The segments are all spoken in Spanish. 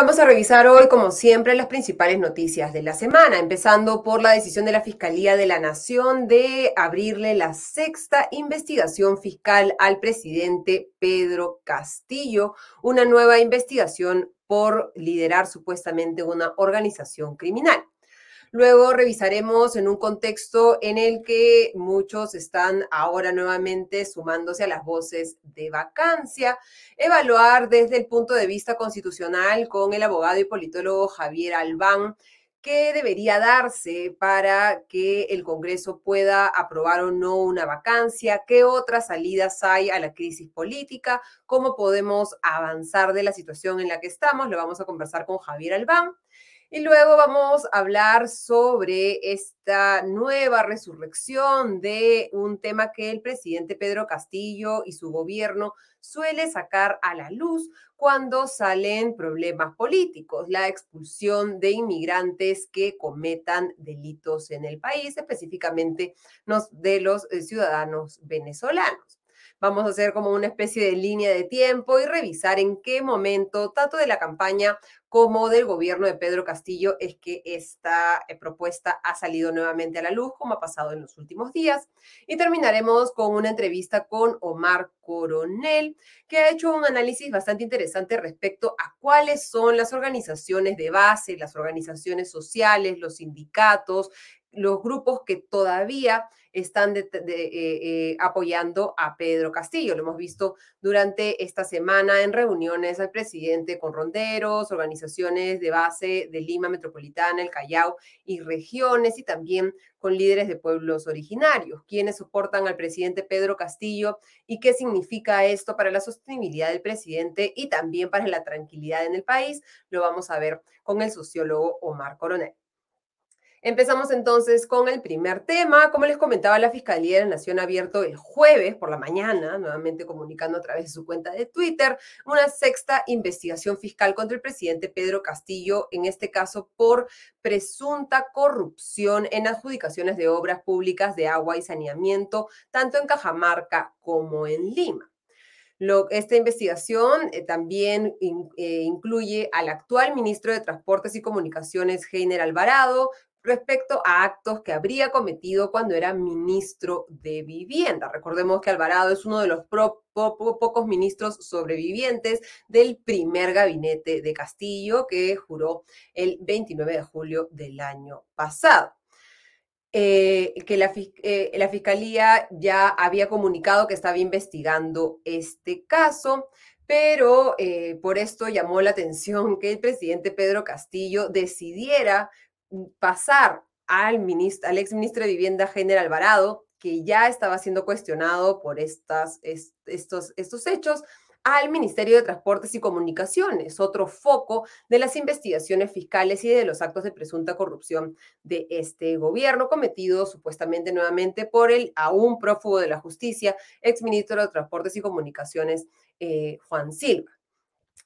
Vamos a revisar hoy, como siempre, las principales noticias de la semana, empezando por la decisión de la Fiscalía de la Nación de abrirle la sexta investigación fiscal al presidente Pedro Castillo, una nueva investigación por liderar supuestamente una organización criminal. Luego revisaremos en un contexto en el que muchos están ahora nuevamente sumándose a las voces de vacancia, evaluar desde el punto de vista constitucional con el abogado y politólogo Javier Albán qué debería darse para que el Congreso pueda aprobar o no una vacancia, qué otras salidas hay a la crisis política, cómo podemos avanzar de la situación en la que estamos. Lo vamos a conversar con Javier Albán. Y luego vamos a hablar sobre esta nueva resurrección de un tema que el presidente Pedro Castillo y su gobierno suele sacar a la luz cuando salen problemas políticos, la expulsión de inmigrantes que cometan delitos en el país, específicamente de los eh, ciudadanos venezolanos. Vamos a hacer como una especie de línea de tiempo y revisar en qué momento, tanto de la campaña como del gobierno de Pedro Castillo, es que esta eh, propuesta ha salido nuevamente a la luz, como ha pasado en los últimos días. Y terminaremos con una entrevista con Omar Coronel, que ha hecho un análisis bastante interesante respecto a cuáles son las organizaciones de base, las organizaciones sociales, los sindicatos, los grupos que todavía están eh, eh, apoyando a Pedro Castillo. Lo hemos visto durante esta semana en reuniones al presidente con ronderos, organizaciones de base de Lima Metropolitana, el Callao y regiones, y también con líderes de pueblos originarios, quienes soportan al presidente Pedro Castillo y qué significa esto para la sostenibilidad del presidente y también para la tranquilidad en el país. Lo vamos a ver con el sociólogo Omar Coronel. Empezamos entonces con el primer tema. Como les comentaba, la Fiscalía de la Nación ha abierto el jueves por la mañana, nuevamente comunicando a través de su cuenta de Twitter, una sexta investigación fiscal contra el presidente Pedro Castillo, en este caso por presunta corrupción en adjudicaciones de obras públicas de agua y saneamiento, tanto en Cajamarca como en Lima. esta investigación eh, también eh, incluye al actual ministro de Transportes y Comunicaciones, Heiner Alvarado, respecto a actos que habría cometido cuando era ministro de Vivienda. Recordemos que Alvarado es uno de los pocos ministros sobrevivientes del primer gabinete de Castillo que juró el 29 de julio del año pasado. Eh, que la, eh, la, Fiscalía ya había comunicado que estaba investigando este caso, pero eh, por esto llamó la atención que el presidente Pedro Castillo decidiera pasar al, ministro, al ex ministro de Vivienda, General Alvarado, que ya estaba siendo cuestionado por estas, estos, estos hechos, al Ministerio de Transportes y Comunicaciones, otro foco de las investigaciones fiscales y de los actos de presunta corrupción de este gobierno, cometido supuestamente nuevamente por el aún prófugo de la justicia, ex ministro de Transportes y Comunicaciones, eh, Juan Silva.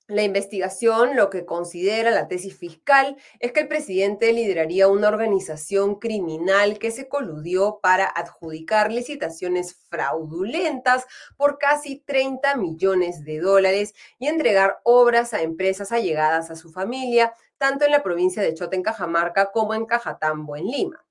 La investigación lo que considera la tesis fiscal es que el presidente lideraría una organización criminal que se coludió para adjudicar licitaciones fraudulentas por casi 30 millones de dólares y entregar obras a empresas allegadas a su familia, tanto en la provincia de Chota en Cajamarca como en Cajatambo en Lima.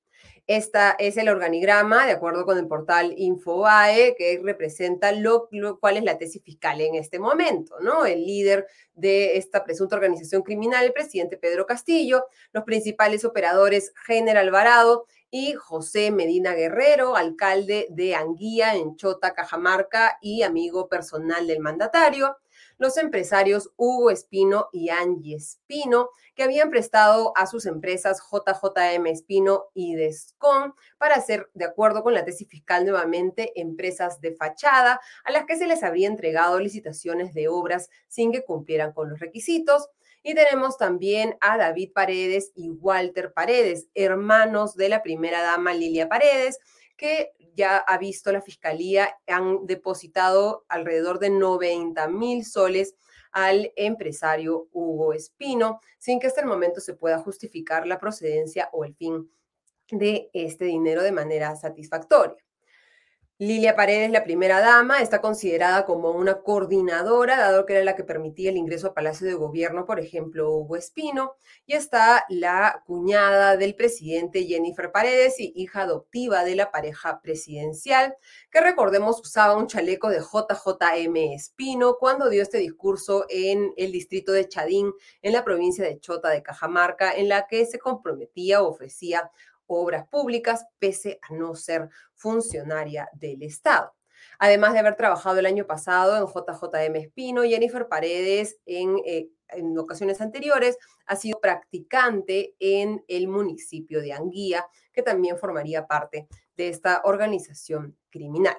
Esta es el organigrama, de acuerdo con el portal Infobae, que representa lo, cuál es la tesis fiscal en este momento, ¿no? El líder de esta presunta organización criminal, el presidente Pedro Castillo, los principales operadores General Alvarado y José Medina Guerrero, alcalde de Anguía en Chota, Cajamarca y amigo personal del mandatario los empresarios Hugo Espino y Angie Espino, que habían prestado a sus empresas JJM Espino y Descon para hacer, de acuerdo con la tesis fiscal nuevamente, empresas de fachada a las que se les habría entregado licitaciones de obras sin que cumplieran con los requisitos. Y tenemos también a David Paredes y Walter Paredes, hermanos de la primera dama Lilia Paredes, que ya ha visto la fiscalía, han depositado alrededor de 90 mil soles al empresario Hugo Espino, sin que hasta el momento se pueda justificar la procedencia o el fin de este dinero de manera satisfactoria. Lilia Paredes, la primera dama, está considerada como una coordinadora, dado que era la que permitía el ingreso a Palacio de Gobierno, por ejemplo, Hugo Espino, y está la cuñada del presidente Jennifer Paredes y hija adoptiva de la pareja presidencial, que recordemos usaba un chaleco de JJM Espino cuando dio este discurso en el distrito de Chadín, en la provincia de Chota de Cajamarca, en la que se comprometía o ofrecía obras públicas, pese a no ser funcionaria del Estado. Además de haber trabajado el año pasado en JJM Espino, Jennifer Paredes en, eh, en ocasiones anteriores ha sido practicante en el municipio de Anguía, que también formaría parte de esta organización criminal.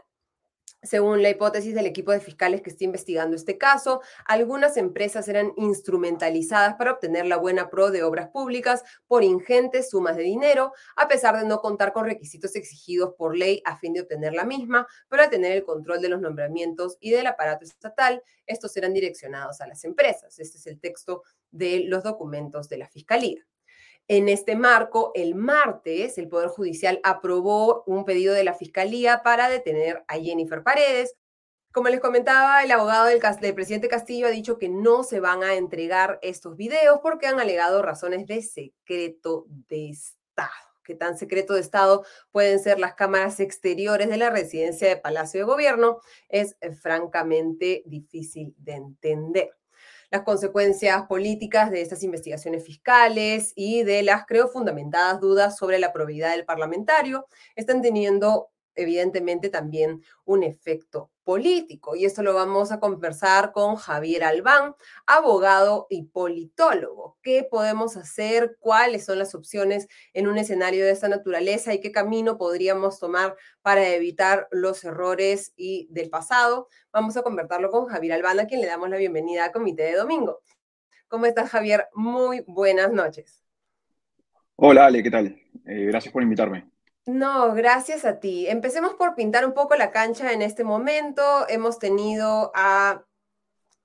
Según la hipótesis del equipo de fiscales que está investigando este caso, algunas empresas eran instrumentalizadas para obtener la buena pro de obras públicas por ingentes sumas de dinero, a pesar de no contar con requisitos exigidos por ley a fin de obtener la misma, pero al tener el control de los nombramientos y del aparato estatal, estos eran direccionados a las empresas. Este es el texto de los documentos de la Fiscalía. En este marco, el martes, el Poder Judicial aprobó un pedido de la Fiscalía para detener a Jennifer Paredes. Como les comentaba, el abogado del, presidente Castillo ha dicho que no se van a entregar estos videos porque han alegado razones de secreto de Estado. ¿Qué tan secreto de Estado pueden ser las cámaras exteriores de la residencia de Palacio de Gobierno? Es eh, francamente difícil de entender las consecuencias políticas de estas investigaciones fiscales y de las, creo, fundamentadas dudas sobre la probidad del parlamentario están teniendo evidentemente también un efecto político. Y esto lo vamos a conversar con Javier Albán, abogado y politólogo. ¿Qué podemos hacer? ¿Cuáles son las opciones en un escenario de esta naturaleza y qué camino podríamos tomar para evitar los errores y del pasado? Vamos a conversarlo con Javier Albán, a quien le damos la bienvenida a Comité de Domingo. ¿Cómo estás, Javier? Muy buenas noches. Hola, Ale, ¿qué tal? Eh, gracias por invitarme. No, gracias a ti. Empecemos por pintar un poco la cancha en este momento. Hemos tenido a,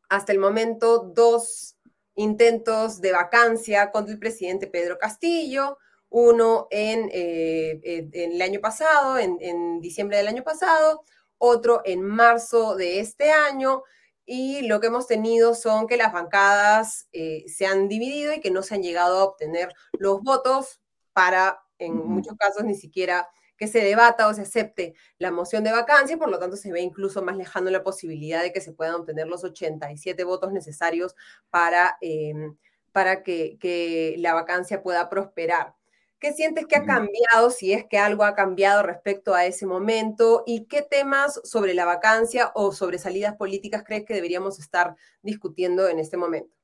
hasta el momento dos intentos de vacancia contra el presidente Pedro Castillo, uno en, eh, el año pasado, en, diciembre del año pasado, otro en marzo de este año, y lo que hemos tenido son que las bancadas eh, se han dividido y que no se han llegado a obtener los votos para en muchos casos ni siquiera que se debata o se acepte la moción de vacancia, por lo tanto se ve incluso más lejano la posibilidad de que se puedan obtener los 87 votos necesarios para, em, para que, que, la vacancia pueda prosperar. ¿Qué sientes que ha cambiado, si es que algo ha cambiado respecto a ese momento? ¿Y qué temas sobre la vacancia o sobre salidas políticas crees que deberíamos estar discutiendo en este momento?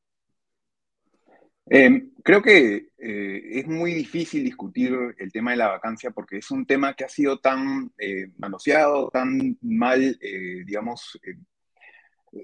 Em, creo que eh, es muy difícil discutir el tema de la vacancia porque es un tema que ha sido tan eh, manoseado, tan mal, eh, digamos,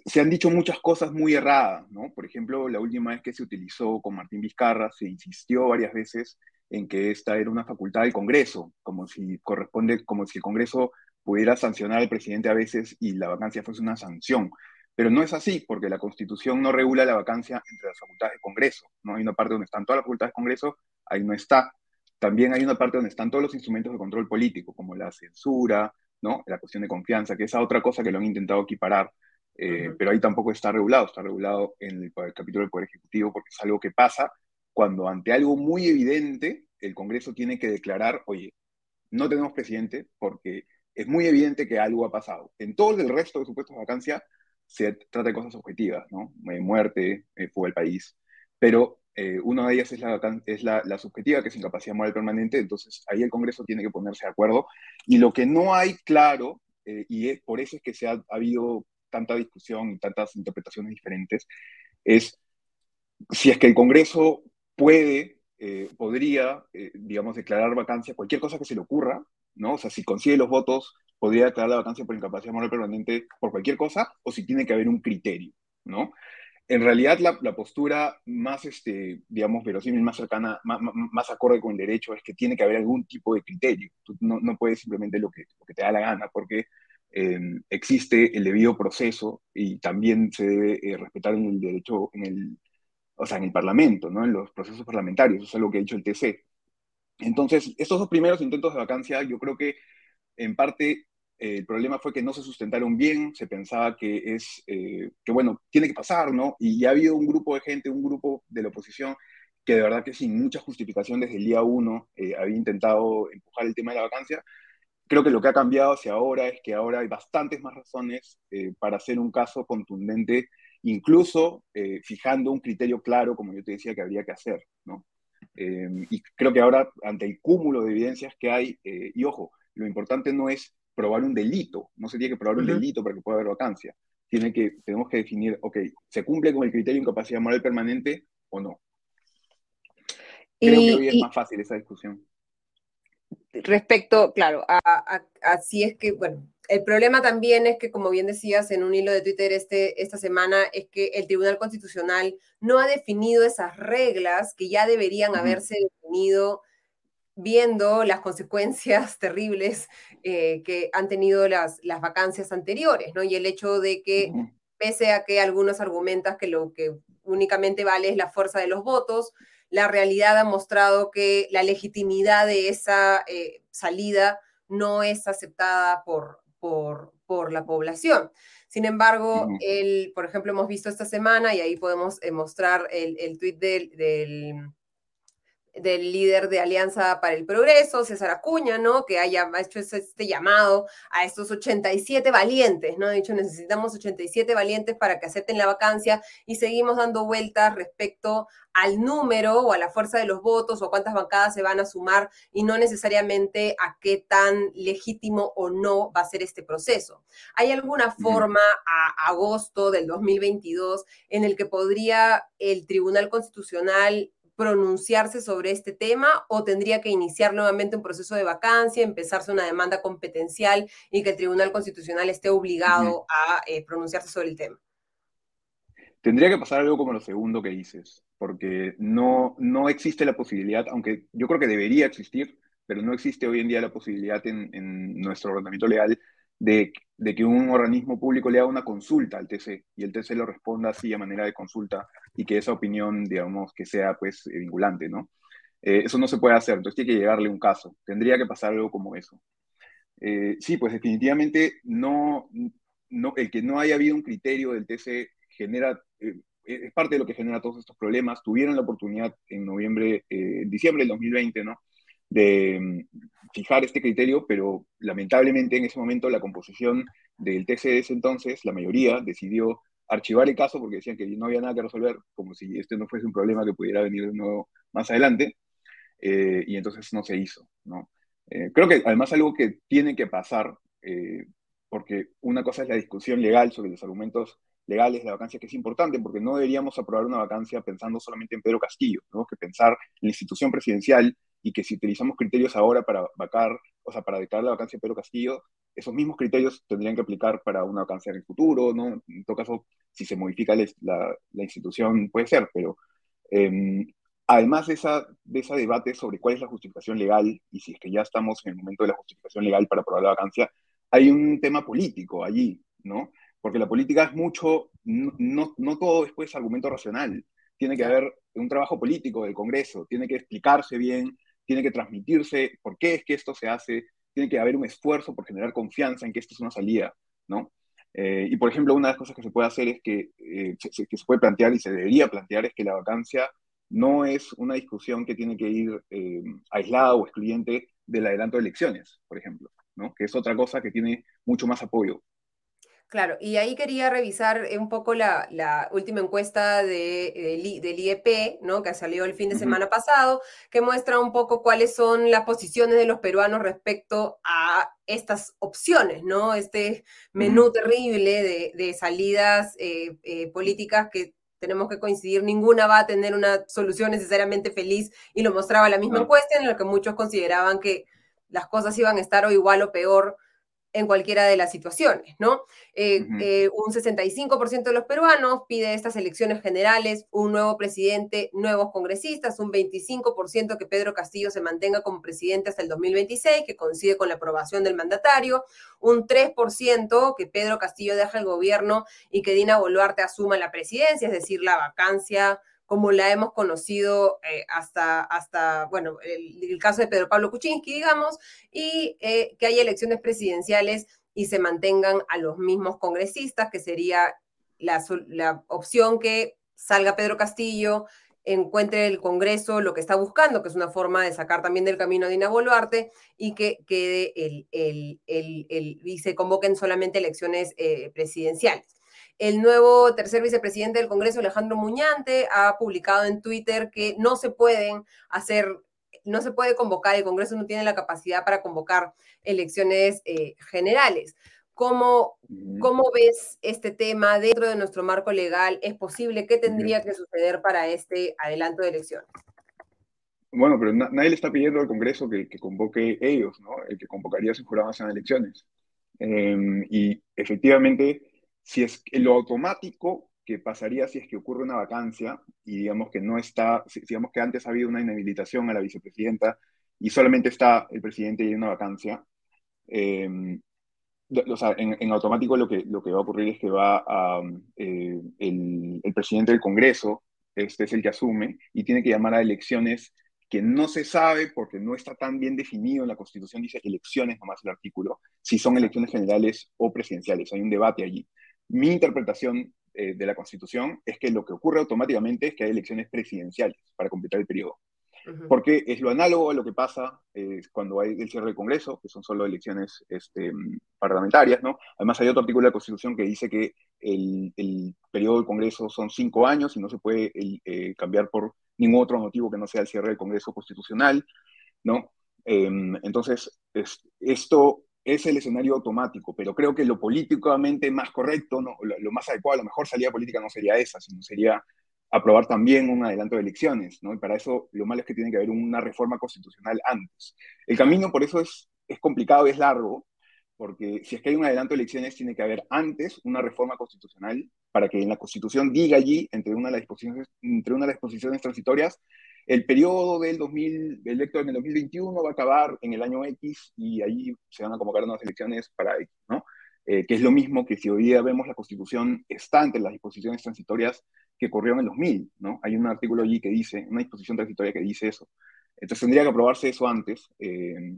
se han dicho muchas cosas muy erradas, ¿no? Por ejemplo, la última vez que se utilizó con Martín Vizcarra, se insistió varias veces en que esta era una facultad del Congreso, como si corresponde, como si el Congreso pudiera sancionar al presidente a veces y la vacancia fuese una sanción. Pero no es así, porque la Constitución no regula la vacancia entre las facultades de Congreso. ¿no? Hay una parte donde están todas las facultades de Congreso, ahí no está. También hay una parte donde están todos los instrumentos de control político, como la censura, ¿no? la cuestión de confianza, que es otra cosa que lo han intentado equiparar, eh, pero ahí tampoco está regulado, está regulado en el, el capítulo del Poder Ejecutivo, porque es algo que pasa cuando ante algo muy evidente, el Congreso tiene que declarar, oye, no tenemos presidente porque es muy evidente que algo ha pasado. En todo el resto de supuestos de vacancia, se trata de cosas objetivas, ¿no? Eh, muerte, eh, fuga del país, pero eh, una de ellas es, la, es la, subjetiva, que es incapacidad moral permanente, entonces ahí el Congreso tiene que ponerse de acuerdo. Y lo que no hay claro, y por eso es que se ha, habido tanta discusión y tantas interpretaciones diferentes, es si es que el Congreso puede, podría, digamos, declarar vacancia cualquier cosa que se le ocurra, ¿no? O sea, si consigue los votos podría declarar la vacancia por incapacidad moral permanente por cualquier cosa o si tiene que haber un criterio, ¿no? en realidad la, postura más, este, digamos, verosímil, más cercana, más, acorde con el derecho es que tiene que haber algún tipo de criterio. Tú no, no puedes simplemente lo que, lo que te da la gana, porque em, existe el debido proceso y también se debe eh, respetar en el derecho, en el, o sea, en el Parlamento, ¿no? en los procesos parlamentarios. Eso es algo que ha dicho el TC. Entonces, estos dos primeros intentos de vacancia, yo creo que en parte eh, el problema fue que no se sustentaron bien, se pensaba que es, eh, que bueno, tiene que pasar, ¿no? Y ya ha habido un grupo de gente, un grupo de la oposición, que de verdad que sin mucha justificación desde el día uno eh, había intentado empujar el tema de la vacancia. Creo que lo que ha cambiado hacia ahora es que ahora hay bastantes más razones para hacer un caso contundente, incluso fijando un criterio claro, como yo te decía, que habría que hacer, ¿no? y creo que ahora, ante el cúmulo de evidencias que hay, y ojo, lo importante no es probar un delito, no se tiene que probar un delito para que pueda haber vacancia. Tiene que, tenemos que definir, ok, ¿se cumple con el criterio de incapacidad moral permanente o no? Creo que hoy es más fácil esa discusión. Respecto, claro, así es que, bueno, el problema también es que, como bien decías en un hilo de Twitter este, esta semana, es que el Tribunal Constitucional no ha definido esas reglas que ya deberían haberse definido viendo las consecuencias terribles eh, que han tenido las, las vacancias anteriores, ¿no? Y el hecho de que, pese a que algunos argumentan que lo que únicamente vale es la fuerza de los votos, la realidad ha mostrado que la legitimidad de esa eh, salida no es aceptada por, por, por la población. Sin embargo, el, por ejemplo, hemos visto esta semana, y ahí podemos eh, mostrar el, el tuit del del líder de Alianza para el Progreso, César Acuña, ¿no? Que haya hecho este llamado a estos 87 valientes, ¿no? Ha dicho, necesitamos 87 valientes para que acepten la vacancia y seguimos dando vueltas respecto al número o a la fuerza de los votos o cuántas bancadas se van a sumar y no necesariamente a qué tan legítimo o no va a ser este proceso. ¿Hay alguna forma a agosto del 2022 en el que podría el Tribunal Constitucional pronunciarse sobre este tema o tendría que iniciar nuevamente un proceso de vacancia, empezarse una demanda competencial y que el Tribunal Constitucional esté obligado a eh, pronunciarse sobre el tema? Tendría que pasar algo como lo segundo que dices, porque no, no existe la posibilidad, aunque yo creo que debería existir, pero no existe hoy en día la posibilidad en, en nuestro ordenamiento legal de, que un organismo público le haga una consulta al TC y el TC lo responda así a manera de consulta y que esa opinión, digamos, que sea pues vinculante, ¿no? Eh, eso no se puede hacer, entonces tiene que llegarle un caso. Tendría que pasar algo como eso. Eh, sí, pues definitivamente no, no, el que no haya habido un criterio del TC genera, eh, es parte de lo que genera todos estos problemas. Tuvieron la oportunidad en noviembre, en diciembre del 2020, ¿no? De fijar este criterio, pero lamentablemente en ese momento la composición del TC de ese entonces, la mayoría, decidió archivar el caso porque decían que no había nada que resolver, como si este no fuese un problema que pudiera venir de nuevo más adelante, eh, y entonces no se hizo. ¿no? Eh, creo que además algo que tiene que pasar, eh, porque una cosa es la discusión legal sobre los argumentos legales de la vacancia, que es importante, porque no deberíamos aprobar una vacancia pensando solamente en Pedro Castillo, ¿no? que pensar en la institución presidencial y que si utilizamos criterios ahora para vacar, o sea, para declarar la vacancia de Pedro Castillo, esos mismos criterios tendrían que aplicar para una vacancia en el futuro, ¿no? En todo caso, si se modifica la, la, institución, puede ser, pero em, además de, esa, de ese debate sobre cuál es la justificación legal, y si es que ya estamos en el momento de la justificación legal para aprobar la vacancia, hay un tema político allí, ¿no? Porque la política es mucho, no, no, no todo es pues argumento racional, tiene que haber un trabajo político del Congreso, tiene que explicarse bien tiene que transmitirse por qué es que esto se hace, tiene que haber un esfuerzo por generar confianza en que esto es una salida, ¿no? Eh, y por ejemplo, una de las cosas que se puede hacer es que, eh, se, que se puede plantear y se debería plantear es que la vacancia no es una discusión que tiene que ir eh, aislada o excluyente del adelanto de elecciones, por ejemplo, ¿no? que es otra cosa que tiene mucho más apoyo. Claro, y ahí quería revisar un poco la, última encuesta de, del IEP, ¿no? que salió el fin de semana pasado, que muestra un poco cuáles son las posiciones de los peruanos respecto a estas opciones, ¿no? Este menú terrible de, salidas eh, eh, políticas que tenemos que coincidir, ninguna va a tener una solución necesariamente feliz, y lo mostraba la misma encuesta en la que muchos consideraban que las cosas iban a estar o igual o peor en cualquiera de las situaciones, ¿no? Eh, eh, un 65% de los peruanos pide estas elecciones generales, un nuevo presidente, nuevos congresistas, un 25% que Pedro Castillo se mantenga como presidente hasta el 2026, que coincide con la aprobación del mandatario, un 3% que Pedro Castillo deja el gobierno y que Dina Boluarte asuma la presidencia, es decir, la vacancia como la hemos conocido eh, hasta, hasta, bueno, el, caso de Pedro Pablo Kuczynski, digamos, y eh, que haya elecciones presidenciales y se mantengan a los mismos congresistas, que sería la, la opción que salga Pedro Castillo, encuentre el Congreso lo que está buscando, que es una forma de sacar también del camino a Dina Boluarte, y que quede el, el, el, y se convoquen solamente elecciones eh, presidenciales. El nuevo tercer vicepresidente del Congreso, Alejandro Muñante, ha publicado en Twitter que no se pueden hacer, no se puede convocar, el Congreso no tiene la capacidad para convocar elecciones eh, generales. ¿Cómo, ¿Cómo, ves este tema dentro de nuestro marco legal? ¿Es posible? ¿Qué tendría que suceder para este adelanto de elecciones? Bueno, pero nadie le está pidiendo al Congreso que, convoque ellos, ¿no? El que convocaría si juraban en elecciones. Em, y efectivamente, si es lo automático que pasaría si es que ocurre una vacancia y digamos que no está, digamos que antes ha habido una inhabilitación a la vicepresidenta y solamente está el presidente y hay una vacancia, em, o sea, en, automático lo que, lo que va a ocurrir es que va a, eh, el, el, presidente del Congreso, este es el que asume, y tiene que llamar a elecciones que no se sabe porque no está tan bien definido en la Constitución, dice elecciones nomás el artículo, si son elecciones generales o presidenciales, hay un debate allí. Mi interpretación eh, de la Constitución es que lo que ocurre automáticamente es que hay elecciones presidenciales para completar el periodo. Porque es lo análogo a lo que pasa eh, cuando hay el cierre del Congreso, que son solo elecciones este, parlamentarias, ¿no? Además hay otro artículo de la Constitución que dice que el, el periodo del Congreso son cinco años y no se puede eh, cambiar por ningún otro motivo que no sea el cierre del Congreso Constitucional, ¿no? Em, entonces, esto es el escenario automático, pero creo que lo políticamente más correcto, ¿no? lo, más adecuado, la mejor salida política no sería esa, sino sería aprobar también un adelanto de elecciones, ¿no? Y para eso lo malo es que tiene que haber una reforma constitucional antes. El camino por eso es, es complicado es largo, porque si es que hay un adelanto de elecciones, tiene que haber antes una reforma constitucional para que en la Constitución diga allí, entre una de las disposiciones, entre una de las disposiciones transitorias, el periodo del 2000, electo en el 2021 va a acabar en el año X y ahí se van a convocar unas elecciones para X, ¿no? Eh, que es lo mismo que si hoy día vemos la Constitución está entre las disposiciones transitorias que corrieron en el 2000, ¿no? Hay un artículo allí que dice, una disposición transitoria que dice eso. Entonces tendría que aprobarse eso antes. Eh,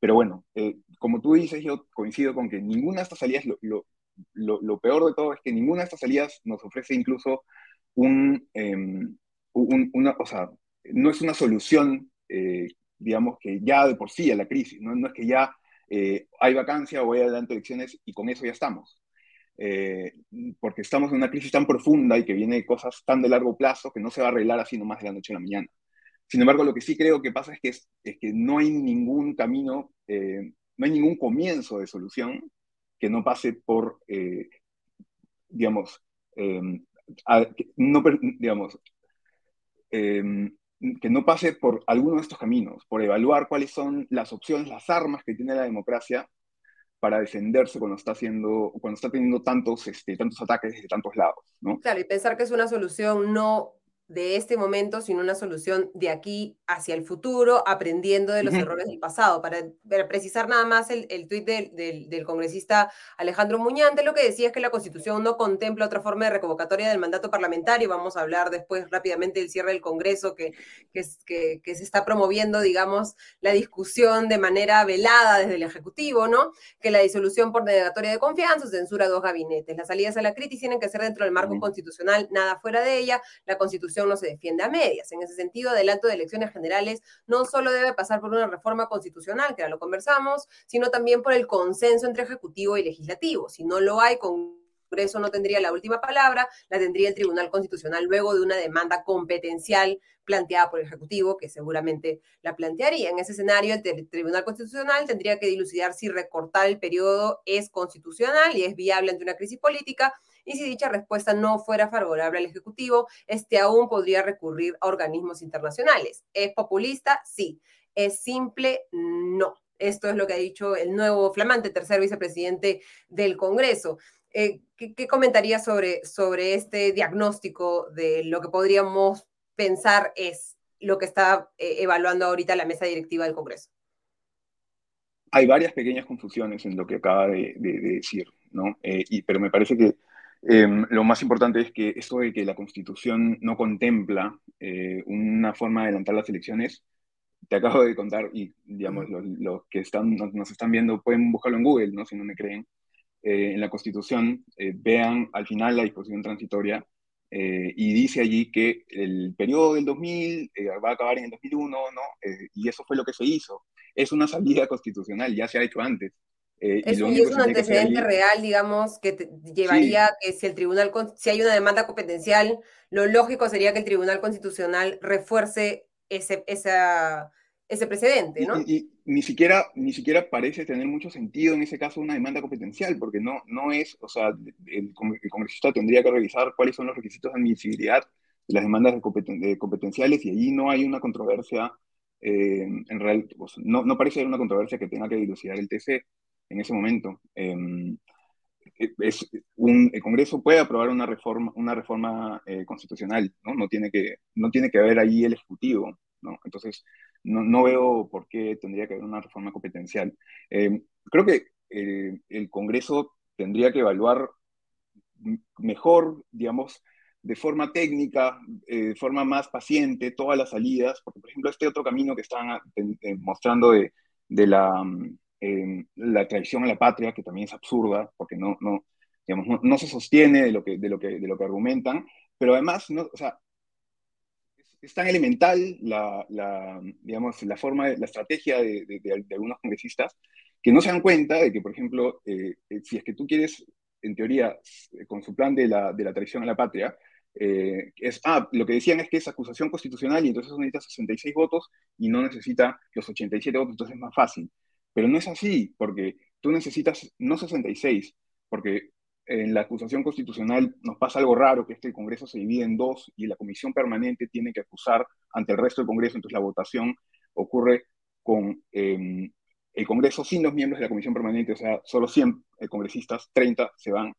pero bueno, eh, como tú dices, yo coincido con que ninguna de estas salidas, lo, lo, lo, peor de todo es que ninguna de estas salidas nos ofrece incluso un, em, un una, o sea, no es una solución, eh, digamos, que ya de por sí a la crisis, no, no es que ya eh, hay vacancia o hay adelante elecciones y con eso ya estamos. Porque estamos en una crisis tan profunda y que viene de cosas tan de largo plazo que no se va a arreglar así nomás de la noche a la mañana. Sin embargo, lo que sí creo que pasa es que, es, que no hay ningún camino, no hay ningún comienzo de solución que no pase por, digamos, no, digamos, que no pase por alguno de estos caminos, por evaluar cuáles son las opciones, las armas que tiene la democracia para defenderse cuando está haciendo, cuando está teniendo tantos, este, tantos ataques de tantos lados, ¿no? Claro, y pensar que es una solución no de este momento, sino una solución de aquí hacia el futuro, aprendiendo de los errores del pasado. Para, precisar nada más el, el tuit del, del, congresista Alejandro Muñante, lo que decía es que la Constitución no contempla otra forma de reconvocatoria del mandato parlamentario. Vamos a hablar después rápidamente del cierre del Congreso, que, que, que, se está promoviendo, digamos, la discusión de manera velada desde el Ejecutivo, ¿no? Que la disolución por denegatoria de confianza censura dos gabinetes. Las salidas a la crisis tienen que ser dentro del marco constitucional, nada fuera de ella. La Constitución no se defiende a medias. En ese sentido, adelanto de elecciones generales no solo debe pasar por una reforma constitucional, que ya lo conversamos, sino también por el consenso entre Ejecutivo y Legislativo. Si no lo hay, Congreso no tendría la última palabra, la tendría el Tribunal Constitucional luego de una demanda competencial planteada por el Ejecutivo, que seguramente la plantearía. En ese escenario, el Tribunal Constitucional tendría que dilucidar si recortar el periodo es constitucional y es viable ante una crisis política y si dicha respuesta no fuera favorable al Ejecutivo, este aún podría recurrir a organismos internacionales. ¿Es populista? Sí. ¿Es simple? No. Esto es lo que ha dicho el nuevo flamante tercer vicepresidente del Congreso. Eh, ¿qué, comentaría sobre, sobre este diagnóstico de lo que podríamos pensar es lo que está eh, evaluando ahorita la mesa directiva del Congreso? Hay varias pequeñas confusiones en lo que acaba de, decir, ¿no? Eh, pero me parece que em, lo más importante es que esto de que la Constitución no contempla una forma de adelantar las elecciones te acabo de contar, y digamos, los, que están, nos, están viendo pueden buscarlo en Google, ¿no? si no me creen, eh, en la Constitución, eh, vean al final la disposición transitoria eh, y dice allí que el periodo del 2000 va a acabar en el 2001, ¿no? y eso fue lo que se hizo. Es una salida constitucional, ya se ha hecho antes. Es, y, es un antecedente real, digamos, que te llevaría que si el tribunal, si hay una demanda competencial, lo lógico sería que el Tribunal Constitucional refuerce ese, esa, ese precedente, ¿no? Y, ni, siquiera, ni siquiera parece tener mucho sentido en ese caso una demanda competencial, porque no, no es, o sea, el, congresista tendría que revisar cuáles son los requisitos de admisibilidad de las demandas de competenciales y allí no hay una controversia, eh, en realidad, no, no, parece haber una controversia que tenga que dilucidar el TC en ese momento. Em, un, el Congreso puede aprobar una reforma, una reforma eh, constitucional, ¿no? No tiene, que, no tiene que haber ahí el Ejecutivo, ¿no? Entonces, no, no veo por qué tendría que haber una reforma competencial. Eh, creo que eh, el Congreso tendría que evaluar mejor, digamos, de forma técnica, de forma más paciente, todas las salidas, porque, por ejemplo, este otro camino que están mostrando de, de la la traición a la patria, que también es absurda, porque no, no, digamos, no, se sostiene de lo, que, de, lo que, de lo que argumentan, pero además, no, o sea, es, tan elemental la, la, digamos, la forma, la estrategia de, de, algunos congresistas que no se dan cuenta de que, por ejemplo, eh, eh, si es que tú quieres, en teoría, eh, con su plan de la, de la traición a la patria, es, ah, lo que decían es que es acusación constitucional y entonces necesita 66 votos y no necesita los 87 votos, entonces es más fácil. Pero no es así, porque tú necesitas no 66, porque en la acusación constitucional nos pasa algo raro, que es que el Congreso se divide en dos y la comisión permanente tiene que acusar ante el resto del Congreso, entonces la votación ocurre con em, el Congreso sin los miembros de la comisión permanente, o sea, solo 100 eh, congresistas, 30 se van.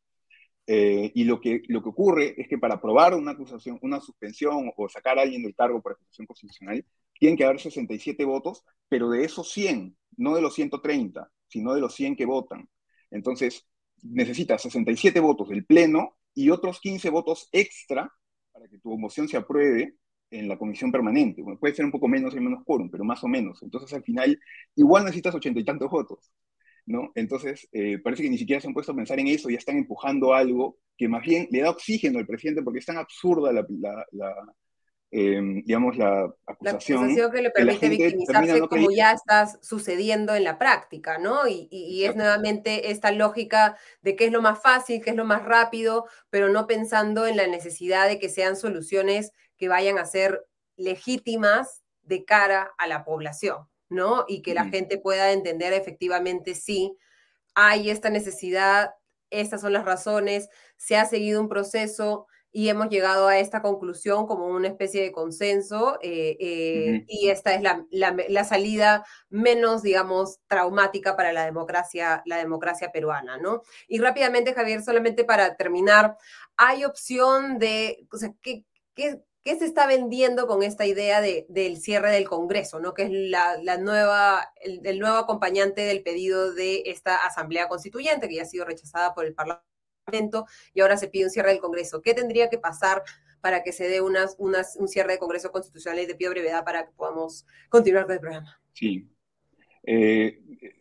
Eh, y lo que, lo que ocurre es que para aprobar una acusación, una suspensión o sacar a alguien del cargo por acusación constitucional, tienen que haber 67 votos, pero de esos 100, no de los 130, sino de los 100 que votan. Entonces, necesitas 67 votos del Pleno y otros 15 votos extra para que tu moción se apruebe en la comisión permanente. Bueno, puede ser un poco menos y menos quórum, pero más o menos. Entonces, al final, igual necesitas ochenta y tantos votos. ¿no? Entonces, eh, parece que ni siquiera se han puesto a pensar en eso, ya están empujando algo que más bien le da oxígeno al presidente porque es tan absurda la, Em, digamos, la acusación. La acusación que le permite victimizarse como ya está sucediendo en la práctica, ¿no? Y, es nuevamente esta lógica de qué es lo más fácil, qué es lo más rápido, pero no pensando en la necesidad de que sean soluciones que vayan a ser legítimas de cara a la población, ¿no? Y que la gente pueda entender efectivamente si hay esta necesidad, estas son las razones, se ha seguido un proceso, y hemos llegado a esta conclusión como una especie de consenso eh, eh, y esta es la, la, salida menos, digamos, traumática para la democracia, la democracia peruana, ¿no? Y rápidamente, Javier, solamente para terminar, ¿hay opción de, o sea, qué, qué, qué se está vendiendo con esta idea de, del cierre del Congreso, ¿no? Que es la, la nueva, el, el nuevo acompañante del pedido de esta Asamblea Constituyente que ya ha sido rechazada por el Parlamento y ahora se pide un cierre del Congreso. ¿Qué tendría que pasar para que se dé unas, unas, un cierre de Congreso Constitucional y te pido brevedad para que podamos continuar con el programa? Sí. Eh,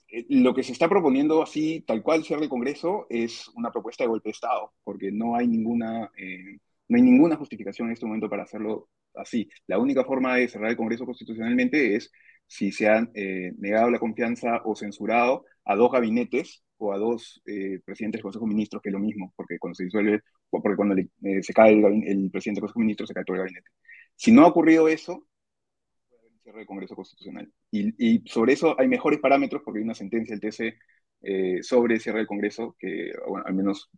eh, lo que se está proponiendo así, tal cual, cierre del Congreso, es una propuesta de golpe de Estado, porque no hay ninguna, eh, no hay ninguna justificación en este momento para hacerlo así. La única forma de cerrar el Congreso constitucionalmente es si se han negado la confianza o censurado a dos gabinetes o a dos eh, presidentes del Consejo de Ministros, que es lo mismo, porque cuando se disuelve, porque cuando eh, se cae el, presidente del Consejo de Ministros, se cae todo el gabinete. Si no ha ocurrido eso, puede haber un cierre del Congreso Constitucional. Y, sobre eso hay mejores parámetros, porque hay una sentencia del TC eh, sobre el cierre del Congreso, que bueno, al menos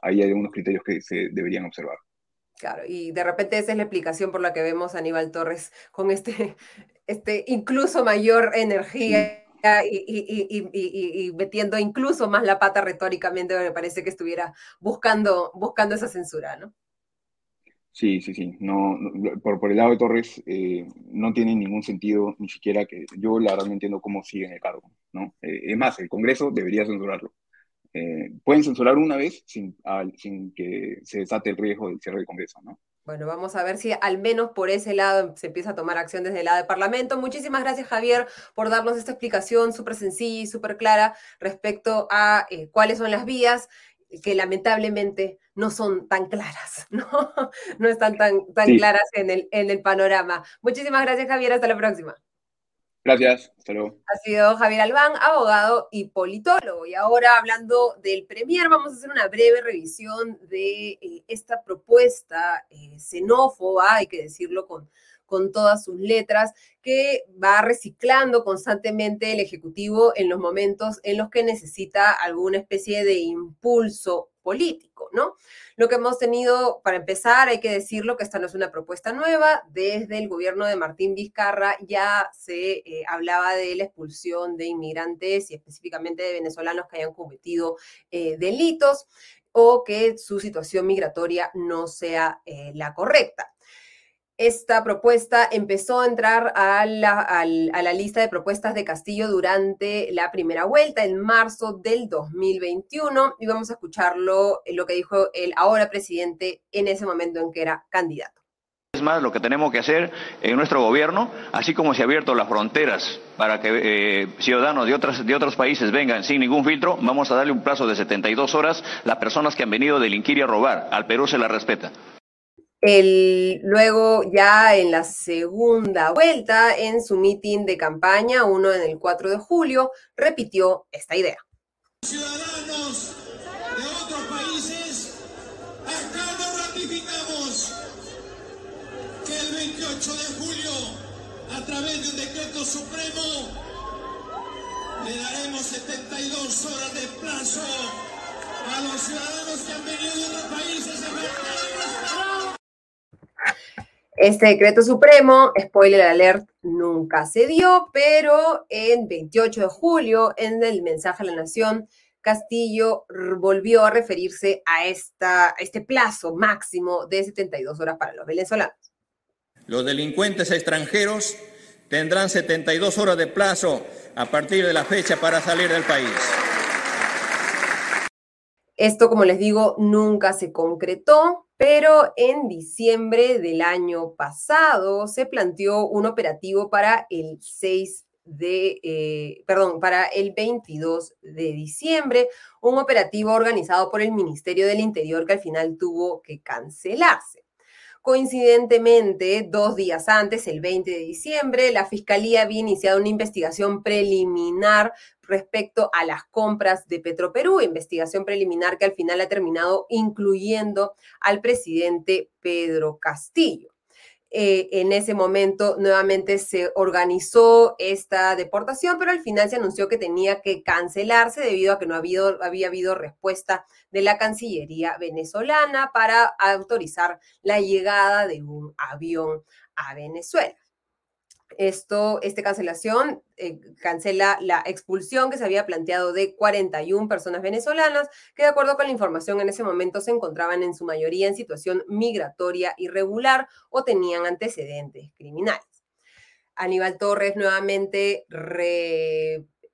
ahí hay algunos criterios que se deberían observar. Claro, y de repente esa es la explicación por la que vemos a Aníbal Torres con este, este incluso mayor energía Y, metiendo incluso más la pata retóricamente, me parece que estuviera buscando, buscando esa censura, ¿no? Sí, sí, sí. No, por, por el lado de Torres eh, no tiene ningún sentido, ni siquiera que yo la verdad no entiendo cómo sigue en el cargo, ¿no? Eh, es más, el Congreso debería censurarlo. Eh, pueden censurar una vez sin, sin que se desate el riesgo del cierre del Congreso, ¿no? Bueno, vamos a ver si al menos por ese lado se empieza a tomar acción desde el lado del Parlamento. Muchísimas gracias, Javier, por darnos esta explicación súper sencilla y súper clara respecto a eh, cuáles son las vías que lamentablemente no son tan claras, ¿no? No están tan, tan claras en el, en el panorama. Muchísimas gracias, Javier. Hasta la próxima. Gracias, hasta luego. Ha sido Javier Albán, abogado y politólogo. Y ahora hablando del Premier, vamos a hacer una breve revisión de eh, esta propuesta eh, xenófoba, hay que decirlo con, con todas sus letras, que va reciclando constantemente el Ejecutivo en los momentos en los que necesita alguna especie de impulso político, ¿no? Lo que hemos tenido, para empezar, hay que decirlo que esta no es una propuesta nueva. Desde el gobierno de Martín Vizcarra ya se eh, hablaba de la expulsión de inmigrantes y específicamente de venezolanos que hayan cometido eh, delitos o que su situación migratoria no sea eh, la correcta esta propuesta empezó a entrar a la, lista de propuestas de Castillo durante la primera vuelta en marzo del 2021 y vamos a escucharlo, lo que dijo el ahora presidente en ese momento en que era candidato. Es más lo que tenemos que hacer en nuestro gobierno, así como se ha abierto las fronteras para que eh, ciudadanos de, de otros países vengan sin ningún filtro, vamos a darle un plazo de 72 horas. Las personas que han venido a delinquir y a robar, al Perú se la respeta. El, luego, ya en la segunda vuelta, en su mitin de campaña, uno en el 4 de julio, repitió esta idea. Ciudadanos de otros países, acá no ratificamos que el 28 de julio, a través de un decreto supremo, le daremos 72 horas de plazo a los ciudadanos que han venido de otros países a este decreto supremo, spoiler alert, nunca se dio, pero en 28 de julio, en el mensaje a la Nación, Castillo volvió a referirse a, esta, este plazo máximo de 72 horas para los venezolanos. Los delincuentes extranjeros tendrán 72 horas de plazo a partir de la fecha para salir del país. Esto, como les digo, nunca se concretó, pero en diciembre del año pasado se planteó un operativo para el 6 de, eh, perdón, para el 22 de diciembre, un operativo organizado por el Ministerio del Interior que al final tuvo que cancelarse. Coincidentemente, dos días antes, el 20 de diciembre, la Fiscalía había iniciado una investigación preliminar respecto a las compras de Petroperú, investigación preliminar que al final ha terminado incluyendo al presidente Pedro Castillo. Eh, en ese momento nuevamente se organizó esta deportación, pero al final se anunció que tenía que cancelarse debido a que no había, había habido respuesta de la Cancillería venezolana para autorizar la llegada de un avión a Venezuela. Esto, esta cancelación eh, cancela la expulsión que se había planteado de 41 personas venezolanas que de acuerdo con la información en ese momento se encontraban en su mayoría en situación migratoria irregular o tenían antecedentes criminales. Aníbal Torres nuevamente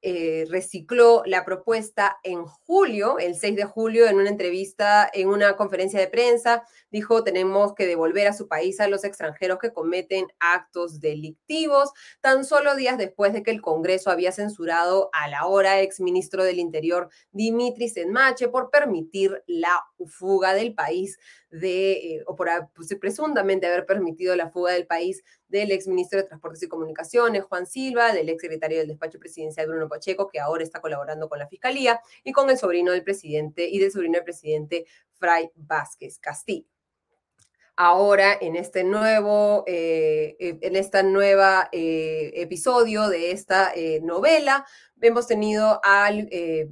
eh, recicló la propuesta en julio, el 6 de julio, en una entrevista, en una conferencia de prensa, dijo, tenemos que devolver a su país a los extranjeros que cometen actos delictivos, tan solo días después de que el Congreso había censurado a la ahora exministro del Interior, Dimitri Senmache, por permitir la fuga del país de, eh, o por pues, presuntamente haber permitido la fuga del país del exministro de Transportes y Comunicaciones, Juan Silva, del exsecretario del despacho presidencial, Bruno Pacheco, que ahora está colaborando con la Fiscalía, y con el sobrino del presidente y del sobrino del presidente, Fray Vázquez Castillo ahora en este nuevo, eh, eh, en esta nueva episodio de esta novela, hemos tenido eh,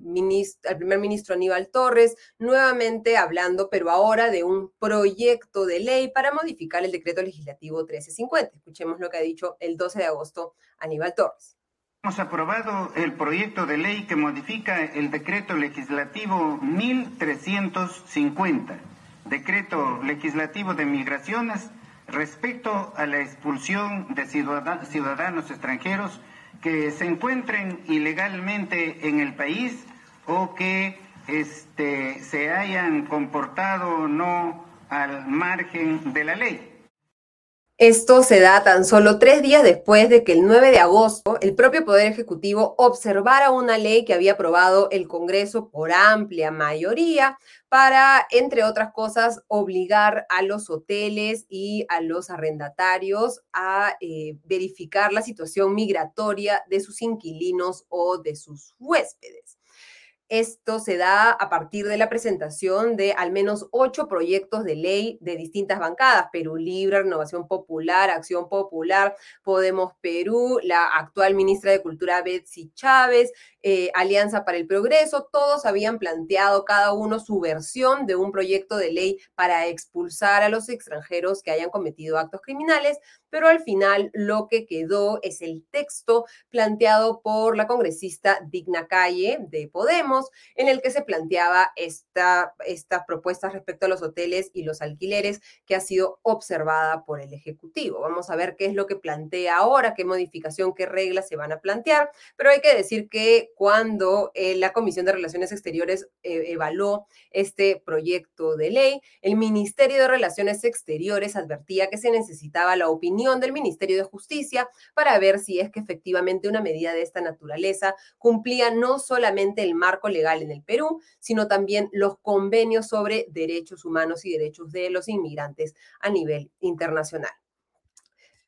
al primer ministro Aníbal Torres nuevamente hablando, pero ahora de un proyecto de ley para modificar el decreto legislativo 1350. Escuchemos lo que ha dicho el 12 de agosto Aníbal Torres. Hemos aprobado el proyecto de ley que modifica el decreto legislativo 1350, decreto legislativo de migraciones respecto a la expulsión de ciudadanos extranjeros que se encuentren ilegalmente en el país o que este, se hayan comportado no al margen de la ley. Esto se da tan solo tres días después de que el 9 de agosto el propio Poder Ejecutivo observara una ley que había aprobado el Congreso por amplia mayoría para, entre otras cosas, obligar a los hoteles y a los arrendatarios a eh, verificar la situación migratoria de sus inquilinos o de sus huéspedes. Esto se da a partir de la presentación de al menos ocho proyectos de ley de distintas bancadas, Perú Libre, Renovación Popular, Acción Popular, Podemos Perú, la actual ministra de Cultura Betsy Chávez, eh, Alianza para el Progreso, todos habían planteado cada uno su versión de un proyecto de ley para expulsar a los extranjeros que hayan cometido actos criminales, pero al final lo que quedó es el texto planteado por la congresista Digna Calle de Podemos, en el que se planteaba esta, estas propuestas respecto a los hoteles y los alquileres que ha sido observada por el Ejecutivo. Vamos a ver qué es lo que plantea ahora, qué modificación, qué reglas se van a plantear, pero hay que decir que cuando eh, la Comisión de Relaciones Exteriores eh, evaluó este proyecto de ley, el Ministerio de Relaciones Exteriores advertía que se necesitaba la opinión del Ministerio de Justicia para ver si es que efectivamente una medida de esta naturaleza cumplía no solamente el marco legal en el Perú, sino también los convenios sobre derechos humanos y derechos de los inmigrantes a nivel internacional.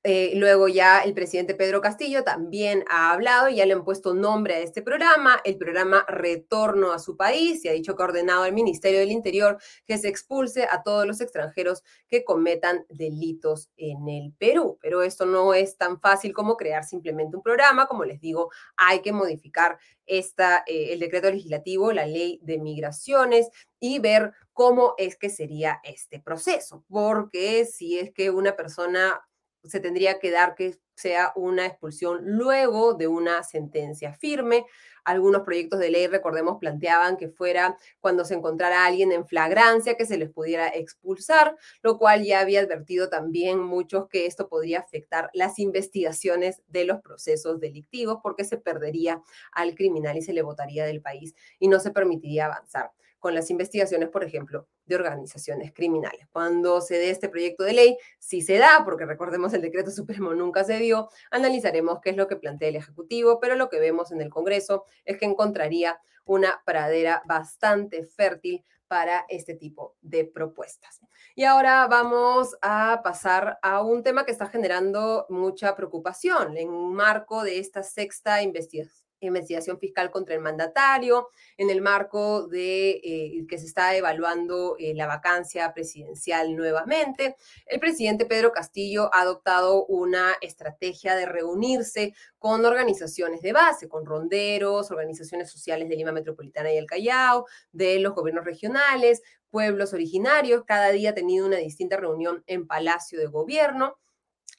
Eh, luego ya el presidente Pedro Castillo también ha hablado, y ya le han puesto nombre a este programa, el programa Retorno a su país, y ha dicho que ha ordenado al Ministerio del Interior que se expulse a todos los extranjeros que cometan delitos en el Perú. Pero esto no es tan fácil como crear simplemente un programa, como les digo, hay que modificar esta, eh, el decreto legislativo, la ley de migraciones y ver cómo es que sería este proceso, porque si es que una persona se tendría que dar que sea una expulsión luego de una sentencia firme. Algunos proyectos de ley, recordemos, planteaban que fuera cuando se encontrara alguien en flagrancia que se les pudiera expulsar, lo cual ya había advertido también muchos que esto podría afectar las investigaciones de los procesos delictivos porque se perdería al criminal y se le votaría del país y no se permitiría avanzar con las investigaciones, por ejemplo, de organizaciones criminales. Cuando se dé este proyecto de ley, si se da, porque recordemos el decreto supremo nunca se dio, analizaremos qué es lo que plantea el Ejecutivo, pero lo que vemos en el Congreso es que encontraría una pradera bastante fértil para este tipo de propuestas. Y ahora vamos a pasar a un tema que está generando mucha preocupación en marco de esta sexta investigación investigación fiscal contra el mandatario, en el marco de eh, que se está evaluando eh, la vacancia presidencial nuevamente. El presidente Pedro Castillo ha adoptado una estrategia de reunirse con organizaciones de base, con ronderos, organizaciones sociales de Lima Metropolitana y el Callao, de los gobiernos regionales, pueblos originarios. Cada día ha tenido una distinta reunión en Palacio de Gobierno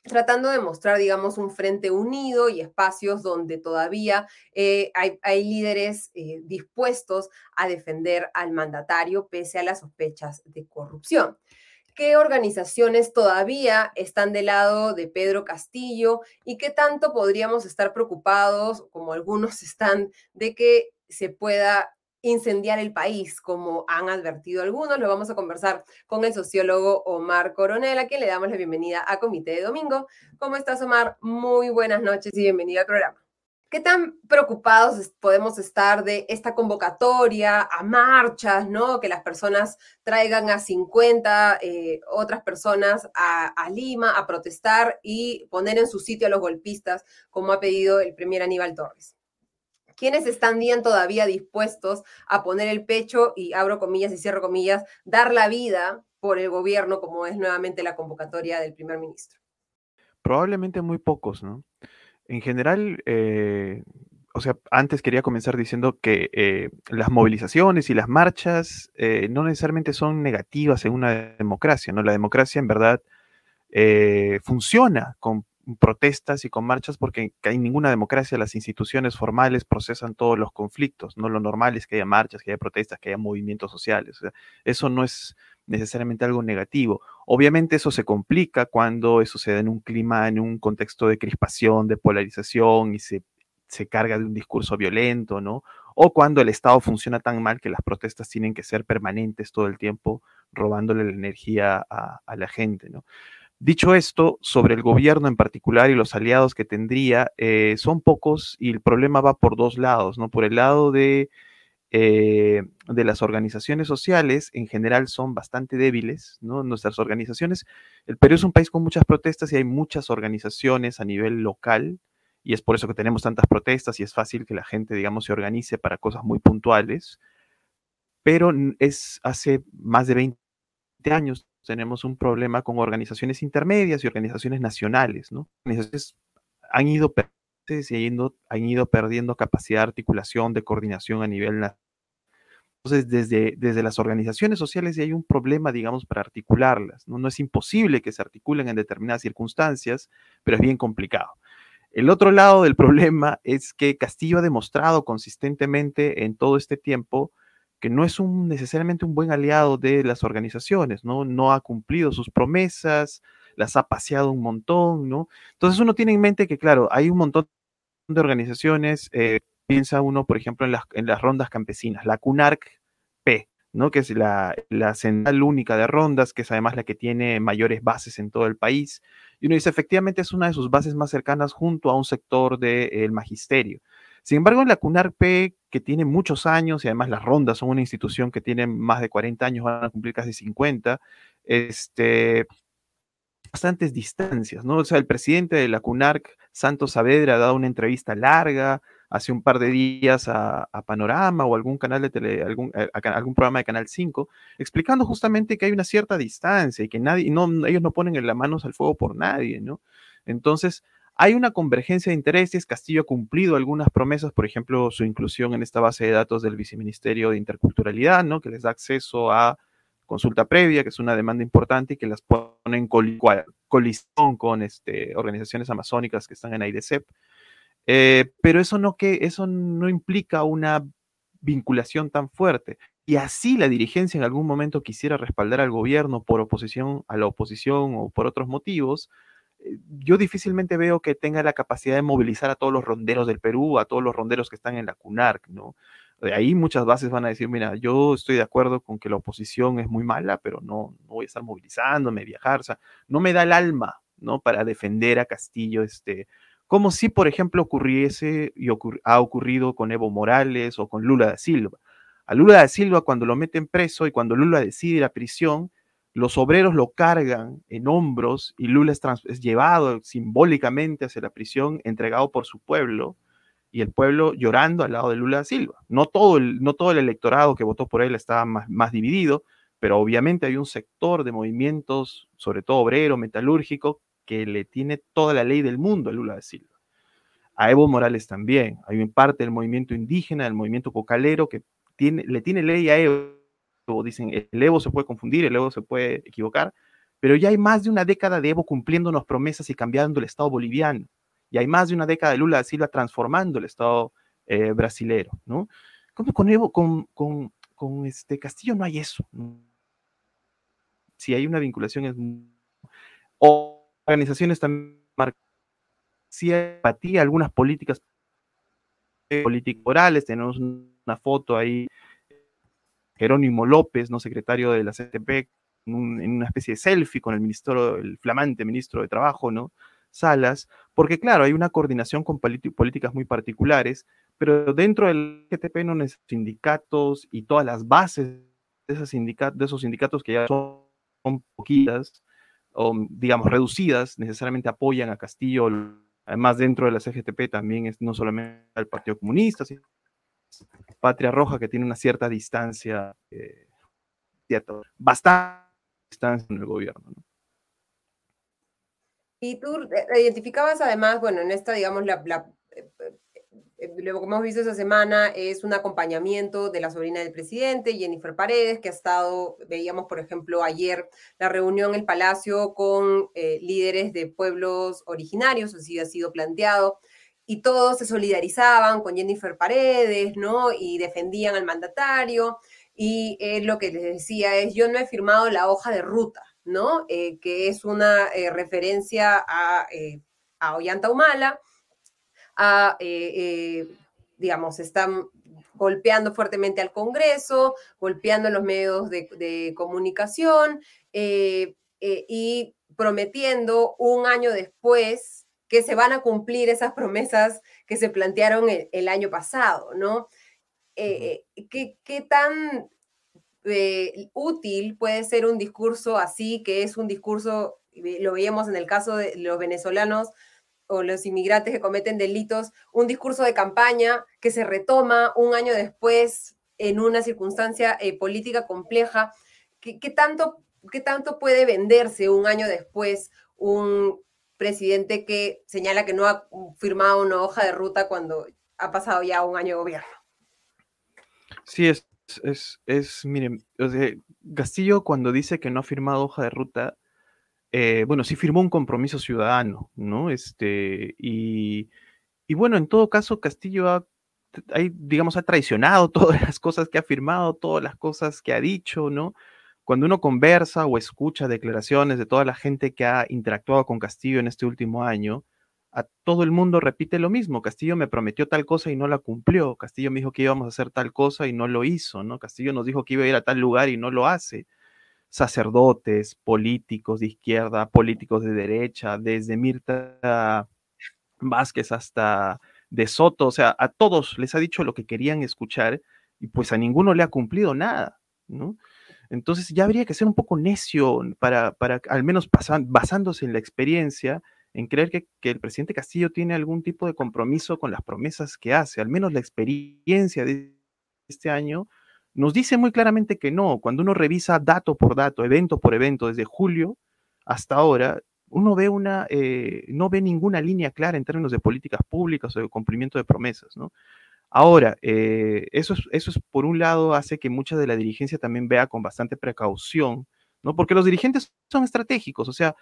tratando de mostrar, digamos, un frente unido y espacios donde todavía eh, hay, líderes eh, dispuestos a defender al mandatario pese a las sospechas de corrupción. ¿Qué organizaciones todavía están del lado de Pedro Castillo y qué tanto podríamos estar preocupados, como algunos están, de que se pueda incendiar el país, como han advertido algunos. Lo vamos a conversar con el sociólogo Omar Coronel, a quien le damos la bienvenida a Comité de Domingo. ¿Cómo estás, Omar? Muy buenas noches y bienvenido al programa. ¿Qué tan preocupados podemos estar de esta convocatoria a marchas, ¿no? Que las personas traigan a 50 eh, otras personas a, a, Lima a protestar y poner en su sitio a los golpistas, como ha pedido el primer Aníbal Torres. ¿Quiénes están bien todavía dispuestos a poner el pecho y abro comillas y cierro comillas, dar la vida por el gobierno, como es nuevamente la convocatoria del primer ministro? Probablemente muy pocos, ¿no? En general, eh, o sea, antes quería comenzar diciendo que eh, las movilizaciones y las marchas eh, no necesariamente son negativas en una democracia, ¿no? La democracia en verdad funciona con protestas y con marchas porque en ninguna democracia las instituciones formales procesan todos los conflictos, ¿no? Lo normal es que haya marchas, que haya protestas, que haya movimientos sociales. eso no es necesariamente algo negativo. Obviamente eso se complica cuando eso se da en un clima, en un contexto de crispación, de polarización y se, se carga de un discurso violento, ¿no? O cuando el Estado funciona tan mal que las protestas tienen que ser permanentes todo el tiempo, robándole la energía a, a la gente, ¿no? Dicho esto, sobre el gobierno en particular y los aliados que tendría, eh, son pocos y el problema va por dos lados, ¿no? Por el lado de, eh, de las organizaciones sociales, en general son bastante débiles, ¿no? Nuestras organizaciones, el Perú es un país con muchas protestas y hay muchas organizaciones a nivel local, y es por eso que tenemos tantas protestas y es fácil que la gente, digamos, se organice para cosas muy puntuales, pero es hace más de 20 años tenemos un problema con organizaciones intermedias y organizaciones nacionales, ¿no? Organizaciones han ido, han ido perdiendo capacidad de articulación, de coordinación a nivel nacional. Entonces, desde, desde las organizaciones sociales hay un problema, digamos, para articularlas. ¿no? no es imposible que se articulen en determinadas circunstancias, pero es bien complicado. El otro lado del problema es que Castillo ha demostrado consistentemente en todo este tiempo que no es un, necesariamente un buen aliado de las organizaciones, ¿no? No ha cumplido sus promesas, las ha paseado un montón, ¿no? Entonces uno tiene en mente que, claro, hay un montón de organizaciones, eh, piensa uno, por ejemplo, en las, en las rondas campesinas, la CUNARC P, ¿no? Que es la, la central única de rondas, que es además la que tiene mayores bases en todo el país. Y uno dice, efectivamente es una de sus bases más cercanas junto a un sector del magisterio. Sin embargo, la CUNARP, que tiene muchos años y además las rondas son una institución que tiene más de 40 años, van a cumplir casi 50, este, bastantes distancias, ¿no? O sea, el presidente de la CUNARC, Santos Saavedra, ha dado una entrevista larga hace un par de días a, Panorama o algún canal de tele, algún, eh, algún programa de Canal 5, explicando justamente que hay una cierta distancia y que nadie, no, ellos no ponen las manos al fuego por nadie, ¿no? Entonces, hay una convergencia de intereses. Castillo ha cumplido algunas promesas, por ejemplo, su inclusión en esta base de datos del Viceministerio de Interculturalidad, ¿no? que les da acceso a consulta previa, que es una demanda importante y que las pone en colisión con este, organizaciones amazónicas que están en AIDECEP. Eh, pero eso no, que, eso no implica una vinculación tan fuerte. Y así la dirigencia en algún momento quisiera respaldar al gobierno por oposición a la oposición o por otros motivos, yo difícilmente veo que tenga la capacidad de movilizar a todos los ronderos del Perú, a todos los ronderos que están en la CUNARC, ¿no? De ahí muchas bases van a decir, mira, yo estoy de acuerdo con que la oposición es muy mala, pero no, no voy a estar movilizándome, viajar, o no me da el alma, ¿no? Para defender a Castillo, este, como si, por ejemplo, ocurriese y ha ocurrido con Evo Morales o con Lula da Silva. A Lula da Silva, cuando lo meten preso y cuando Lula decide la prisión, los obreros lo cargan en hombros y Lula es, llevado simbólicamente hacia la prisión, entregado por su pueblo, y el pueblo llorando al lado de Lula da Silva. No todo el, no todo el electorado que votó por él estaba más, más dividido, pero obviamente hay un sector de movimientos, sobre todo obrero, metalúrgico, que le tiene toda la ley del mundo a Lula da Silva. A Evo Morales también. Hay un parte del movimiento indígena, del movimiento cocalero, que tiene, le tiene ley a Evo dicen, el Evo se puede confundir, el Evo se puede equivocar, pero ya hay más de una década de Evo cumpliéndonos promesas y cambiando el Estado boliviano. Y hay más de una década de Lula da Silva transformando el Estado eh, brasilero, ¿no? ¿Cómo con Evo, con, con, con, este Castillo no hay eso? Si hay una vinculación es... O organizaciones también si hay empatía, algunas políticas políticas orales, tenemos una foto ahí Jerónimo López, ¿no? secretario de la CTP, en, una especie de selfie con el ministro, el flamante ministro de Trabajo, ¿no? Salas, porque claro, hay una coordinación con políticas muy particulares, pero dentro del CTP no los sindicatos y todas las bases de, esos sindicatos, que ya son, poquitas, o digamos reducidas, necesariamente apoyan a Castillo. Además, dentro de la CGTP también es no solamente el Partido Comunista, sino Patria Roja, que tiene una cierta distancia, eh, bastante distancia en el gobierno. Y tú identificabas además, bueno, en esta, digamos, la, eh, lo que hemos visto esta semana es un acompañamiento de la sobrina del presidente, Jennifer Paredes, que ha estado, veíamos por ejemplo ayer la reunión en el Palacio con eh, líderes de pueblos originarios, así ha sido planteado, y todos se solidarizaban con Jennifer Paredes, ¿no? Y defendían al mandatario, y lo que les decía es, yo no he firmado la hoja de ruta, ¿no? Eh, que es una referencia a, a Ollanta Humala, eh, eh, digamos, están golpeando fuertemente al Congreso, golpeando los medios de, comunicación eh, y prometiendo un año después que se van a cumplir esas promesas que se plantearon el, año pasado, ¿no? ¿qué, ¿qué, tan útil puede ser un discurso así, que es un discurso, lo veíamos en el caso de los venezolanos, o los inmigrantes que cometen delitos, un discurso de campaña que se retoma un año después en una circunstancia eh, política compleja. ¿Qué, tanto, ¿Qué tanto puede venderse un año después un presidente que señala que no ha firmado una hoja de ruta cuando ha pasado ya un año de gobierno? Sí, es, es, es miren, Castillo cuando dice que no ha firmado hoja de ruta, eh, bueno, sí firmó un compromiso ciudadano, ¿no? Este, y, bueno, en todo caso, Castillo ha, digamos, ha traicionado todas las cosas que ha firmado, todas las cosas que ha dicho, ¿no? Cuando uno conversa o escucha declaraciones de toda la gente que ha interactuado con Castillo en este último año, a todo el mundo repite lo mismo. Castillo me prometió tal cosa y no la cumplió. Castillo me dijo que íbamos a hacer tal cosa y no lo hizo, ¿no? Castillo nos dijo que iba a ir a tal lugar y no lo hace sacerdotes, políticos de izquierda, políticos de derecha, desde Mirta Vázquez hasta de Soto, o sea, a todos les ha dicho lo que querían escuchar y pues a ninguno le ha cumplido nada, ¿no? Entonces ya habría que ser un poco necio para, para al menos basándose en la experiencia, en creer que, que, el presidente Castillo tiene algún tipo de compromiso con las promesas que hace, al menos la experiencia de este año nos dice muy claramente que no. Cuando uno revisa dato por dato, evento por evento, desde julio hasta ahora, uno ve una, eh, no ve ninguna línea clara en términos de políticas públicas o de cumplimiento de promesas, ¿no? Ahora, eh, eso, es, eso es, por un lado, hace que mucha de la dirigencia también vea con bastante precaución, ¿no? Porque los dirigentes son estratégicos, o sea,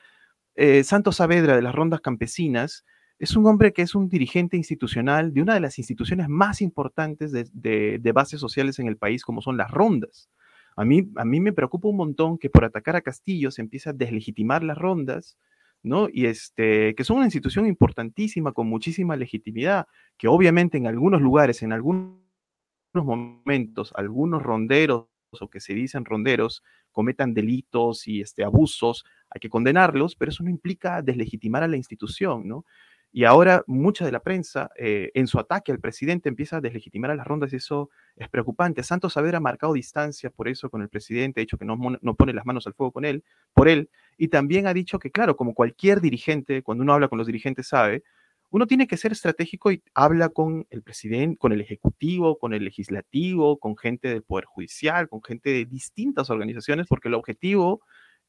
eh, Santos Saavedra de las rondas campesinas es un hombre que es un dirigente institucional de una de las instituciones más importantes de, bases sociales en el país, como son las rondas. A mí, a mí me preocupa un montón que por atacar a Castillo se empiece a deslegitimar las rondas, ¿no? Y este, que son una institución importantísima, con muchísima legitimidad, que obviamente en algunos lugares, en algunos momentos, algunos ronderos o que se dicen ronderos cometan delitos y este, abusos, hay que condenarlos, pero eso no implica deslegitimar a la institución, ¿no? Y ahora mucha de la prensa, eh, en su ataque al presidente, empieza a deslegitimar a las rondas y eso es preocupante. Santos Saavedra marcado distancia por eso con el presidente, ha dicho que no, no pone las manos al fuego con él, por él, y también ha dicho que, claro, como cualquier dirigente, cuando uno habla con los dirigentes sabe, uno tiene que ser estratégico y habla con el presidente, con el ejecutivo, con el legislativo, con gente del Poder Judicial, con gente de distintas organizaciones, porque el objetivo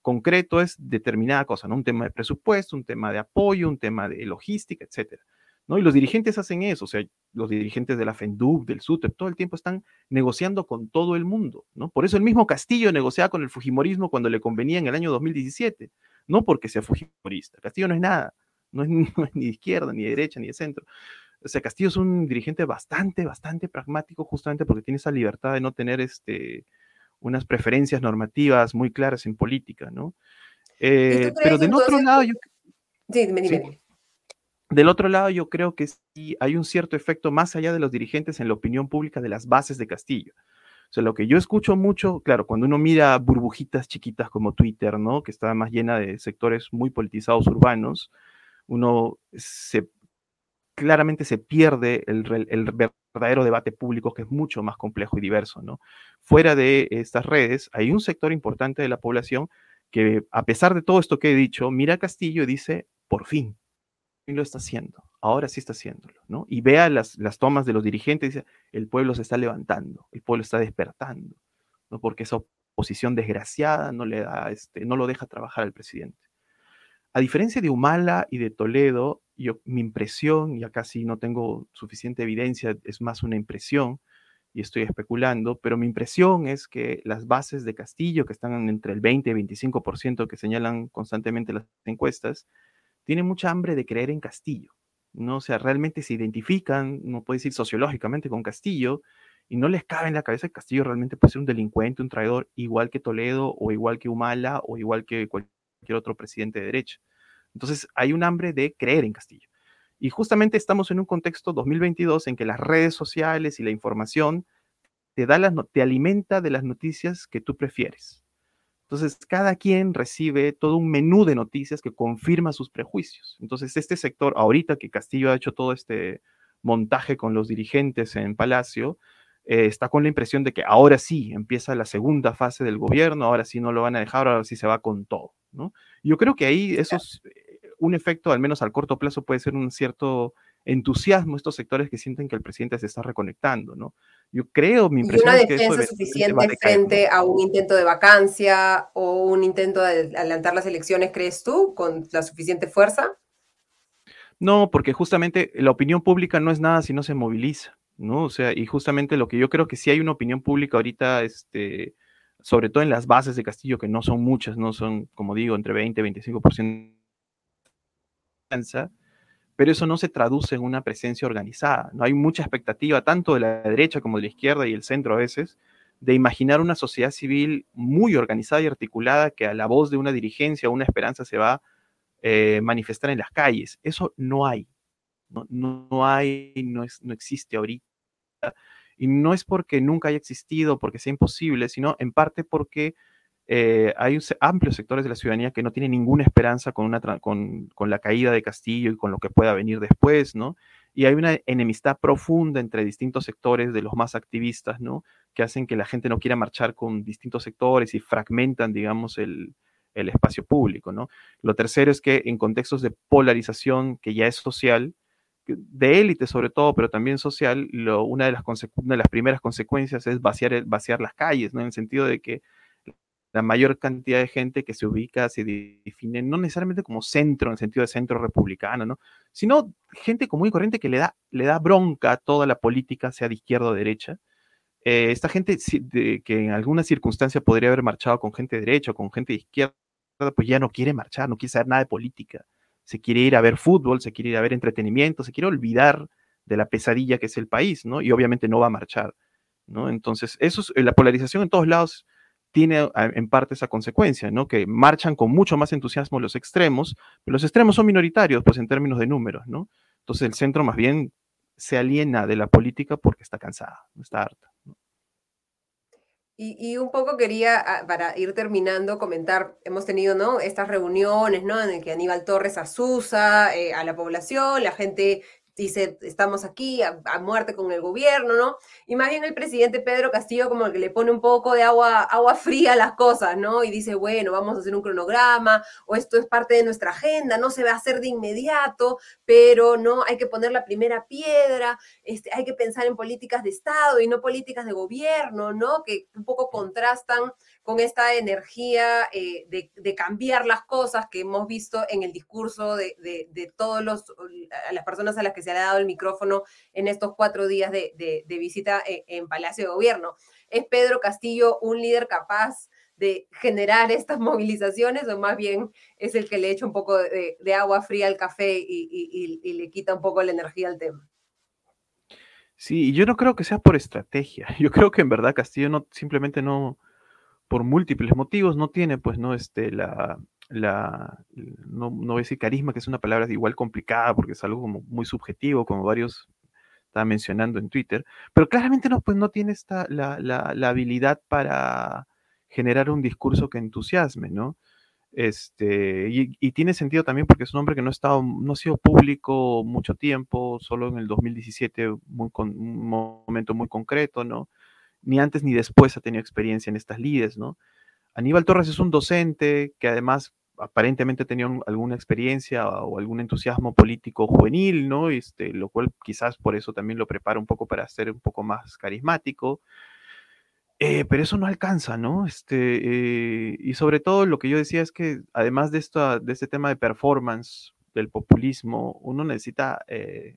concreto es determinada cosa, ¿no? Un tema de presupuesto, un tema de apoyo, un tema de logística, etcétera. ¿no? Y los dirigentes hacen eso, o sea, los dirigentes de la FENDUC, del SUTEP, todo el tiempo están negociando con todo el mundo, ¿no? Por eso el mismo Castillo negociaba con el Fujimorismo cuando le convenía en el año 2017, no porque sea Fujimorista. Castillo no es nada, no es, no es ni de izquierda, ni de derecha, ni de centro. O sea, Castillo es un dirigente bastante, bastante pragmático, justamente porque tiene esa libertad de no tener este, unas preferencias normativas muy claras en política, ¿no? Eh, pero del otro lado, yo... Sí, dime, dime. Del otro lado, yo creo que sí hay un cierto efecto más allá de los dirigentes en la opinión pública de las bases de Castillo. O sea, lo que yo escucho mucho, claro, cuando uno mira burbujitas chiquitas como Twitter, ¿no? Que está más llena de sectores muy politizados urbanos, uno se claramente se pierde el, verdadero debate público que es mucho más complejo y diverso, ¿no? Fuera de estas redes hay un sector importante de la población que a pesar de todo esto que he dicho, mira a Castillo y dice, por fin, lo está haciendo, ahora sí está haciéndolo, ¿no? Y vea las, las tomas de los dirigentes y dice, el pueblo se está levantando, el pueblo está despertando, ¿no? Porque esa oposición desgraciada no le da, este, no lo deja trabajar al presidente. A diferencia de Humala y de Toledo, yo, mi impresión, y acá sí no tengo suficiente evidencia, es más una impresión, y estoy especulando, pero mi impresión es que las bases de Castillo, que están entre el 20 y 25% que señalan constantemente las encuestas, tienen mucha hambre de creer en Castillo. ¿no? O sea, realmente se identifican, no puedo decir sociológicamente, con Castillo, y no les cabe en la cabeza que Castillo realmente puede ser un delincuente, un traidor, igual que Toledo, o igual que Humala, o igual que cualquier otro presidente de derecha. Entonces, hay un hambre de creer en Castillo. Y justamente estamos en un contexto 2022 en que las redes sociales y la información te, da las, te alimenta de las noticias que tú prefieres. Entonces, cada quien recibe todo un menú de noticias que confirma sus prejuicios. Entonces, este sector, ahorita que Castillo ha hecho todo este montaje con los dirigentes en Palacio, eh, está con la impresión de que ahora sí empieza la segunda fase del gobierno, ahora sí no lo van a dejar, ahora sí se va con todo. ¿no? Yo creo que ahí eso es eh, un efecto, al menos al corto plazo, puede ser un cierto entusiasmo estos sectores que sienten que el presidente se está reconectando, ¿no? Yo creo, mi impresión ¿Y una defensa suficiente frente a un intento de vacancia o un intento de adelantar las elecciones, crees tú, con la suficiente fuerza? No, porque justamente la opinión pública no es nada si no se moviliza, ¿no? O sea, y justamente lo que yo creo que sí hay una opinión pública ahorita, este, sobre todo en las bases de Castillo, que no son muchas, no son, como digo, entre 20 y 25% pero eso no se traduce en una presencia organizada. No hay mucha expectativa, tanto de la derecha como de la izquierda y el centro a veces, de imaginar una sociedad civil muy organizada y articulada que a la voz de una dirigencia o una esperanza se va a eh, manifestar en las calles. Eso no hay. No, no hay, no, es, no existe ahorita. Y no es porque nunca haya existido, porque sea imposible, sino en parte porque eh, hay amplios sectores de la ciudadanía que no tienen ninguna esperanza con, la caída de Castillo y con lo que pueda venir después, ¿no? Y hay una enemistad profunda entre distintos sectores de los más activistas, ¿no? Que hacen que la gente no quiera marchar con distintos sectores y fragmentan, digamos, el, espacio público, ¿no? Lo tercero es que en contextos de polarización que ya es social, de élite sobre todo, pero también social, lo, una, de las una de las primeras consecuencias es vaciar, vaciar las calles, ¿no? En el sentido de que la mayor cantidad de gente que se ubica se define no necesariamente como centro, en el sentido de centro republicano, ¿no? sino gente común y corriente que le da, le da bronca a toda la política, sea de izquierda o derecha. Eh, esta gente que en alguna circunstancia podría haber marchado con gente de derecha o con gente de izquierda, pues ya no quiere marchar, no quiere saber nada de política. Se quiere ir a ver fútbol, se quiere ir a ver entretenimiento, se quiere olvidar de la pesadilla que es el país, ¿no? Y obviamente no va a marchar, ¿no? Entonces, eso es, la polarización en todos lados tiene en parte esa consecuencia, ¿no? Que marchan con mucho más entusiasmo los extremos, pero los extremos son minoritarios, pues en términos de números, ¿no? Entonces el centro más bien se aliena de la política porque está cansada, está harta. Y, un poco quería, ah, para ir terminando, comentar, hemos tenido, ¿no? Estas reuniones, ¿no? En el que Aníbal Torres asusa eh, a la población, la gente dice, estamos aquí a, muerte con el gobierno, ¿no? Y más bien el presidente Pedro Castillo como que le pone un poco de agua, agua fría a las cosas, ¿no? Y dice, bueno, vamos a hacer un cronograma, o esto es parte de nuestra agenda, no se va a hacer de inmediato, pero no, hay que poner la primera piedra, este, hay que pensar en políticas de Estado y no políticas de gobierno, ¿no? Que un poco contrastan con esta energía eh, de, cambiar las cosas que hemos visto en el discurso de, de, todos los las personas a las que se ha dado el micrófono en estos cuatro días de, visita en, en, Palacio de Gobierno. ¿Es Pedro Castillo un líder capaz de generar estas movilizaciones o más bien es el que le echa un poco de, agua fría al café y, y le quita un poco la energía al tema? Sí, yo no creo que sea por estrategia. Yo creo que en verdad Castillo no simplemente no, por múltiples motivos, no tiene, pues, ¿no? Este, la, la, no, no voy a decir carisma, que es una palabra igual complicada porque es algo como muy subjetivo, como varios estaban mencionando en Twitter, pero claramente no, pues no tiene esta, la, la, la habilidad para generar un discurso que entusiasme, ¿no? Este, y, tiene sentido también porque es un hombre que no ha, estado, no ha sido público mucho tiempo, solo en el 2017, muy con, un momento muy concreto, ¿no? Ni antes ni después ha tenido experiencia en estas lides, ¿no? Aníbal Torres es un docente que además aparentemente tenía alguna experiencia o algún entusiasmo político juvenil, ¿no? Este, lo cual quizás por eso también lo prepara un poco para ser un poco más carismático. Eh, pero eso no alcanza, ¿no? Este, eh, y sobre todo lo que yo decía es que además de, esto, de este tema de performance del populismo, uno necesita eh,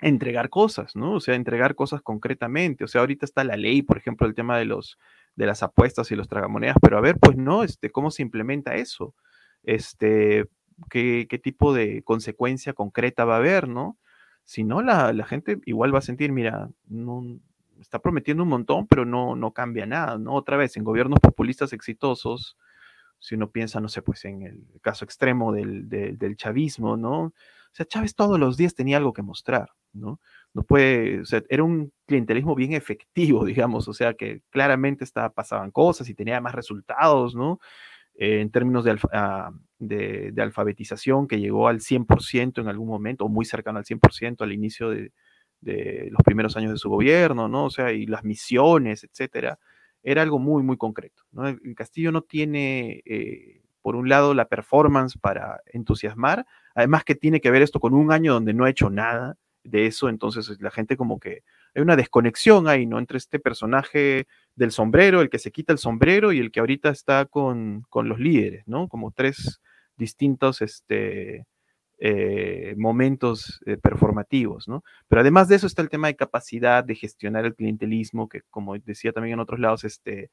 entregar cosas, ¿no? O sea, entregar cosas concretamente. O sea, ahorita está la ley, por ejemplo, el tema de los de las apuestas y los tragamonedas, pero a ver, pues no, este, ¿cómo se implementa eso? Este, ¿qué, qué tipo de consecuencia concreta va a haber, no? Si no, la, la gente igual va a sentir, mira, no, está prometiendo un montón, pero no, no cambia nada, ¿no? Otra vez, en gobiernos populistas exitosos, si uno piensa, no sé, pues en el caso extremo del, del, chavismo, ¿no? O sea, Chávez todos los días tenía algo que mostrar, ¿no? No puede, o sea, era un clientelismo bien efectivo, digamos, o sea, que claramente estaba, pasaban cosas y tenía más resultados, ¿no? Eh, en términos de, ah, de, de, alfabetización, que llegó al 100% en algún momento, o muy cercano al 100% al inicio de, de los primeros años de su gobierno, ¿no? O sea, y las misiones, etcétera, era algo muy, muy concreto, ¿no? El Castillo no tiene, eh, por un lado, la performance para entusiasmar, además que tiene que ver esto con un año donde no ha hecho nada de eso, entonces la gente como que hay una desconexión ahí, ¿no? Entre este personaje del sombrero, el que se quita el sombrero y el que ahorita está con, con los líderes, ¿no? Como tres distintos, este, eh, momentos eh, performativos, ¿no? Pero además de eso está el tema de capacidad de gestionar el clientelismo, que como decía también en otros lados, este,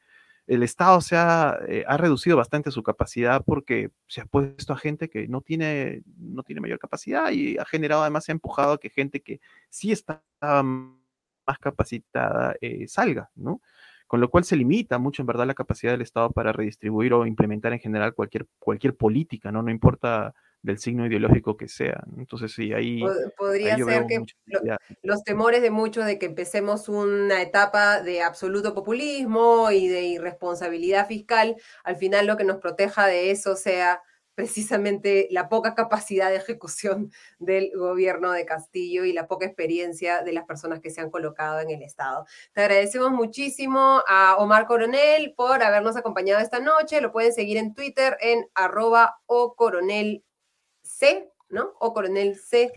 el Estado se ha, eh, ha, reducido bastante su capacidad porque se ha puesto a gente que no tiene, no tiene mayor capacidad y ha generado, además, ha empujado a que gente que sí está más capacitada salga, ¿no? Con lo cual se limita mucho, en verdad, la capacidad del Estado para redistribuir o implementar en general cualquier, cualquier política, ¿no? No importa del signo ideológico que sea. Entonces, sí, ahí... Podría ser que los temores de muchos de que empecemos una etapa de absoluto populismo y de irresponsabilidad fiscal, al final lo que nos proteja de eso sea precisamente la poca capacidad de ejecución del gobierno de Castillo y la poca experiencia de las personas que se han colocado en el Estado. Te agradecemos muchísimo a Omar Coronel por habernos acompañado esta noche. Lo pueden seguir en Twitter en arroba o coronel C, ¿no? O Coronel C,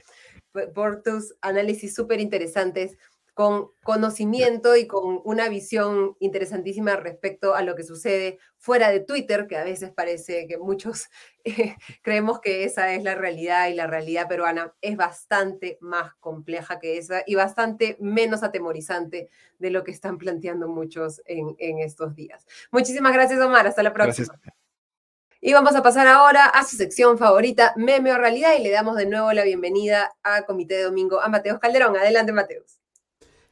por tus análisis súper interesantes con conocimiento y con una visión interesantísima respecto a lo que sucede fuera de Twitter, que a veces parece que muchos eh, creemos que esa es la realidad y la realidad peruana es bastante más compleja que esa y bastante menos atemorizante de lo que están planteando muchos en, estos días. Muchísimas gracias, Omar. Hasta la próxima. Y vamos a pasar ahora a su sección favorita, Meme o Realidad, y le damos de nuevo la bienvenida a Comité de Domingo a Mateus Calderón. Adelante, Mateus.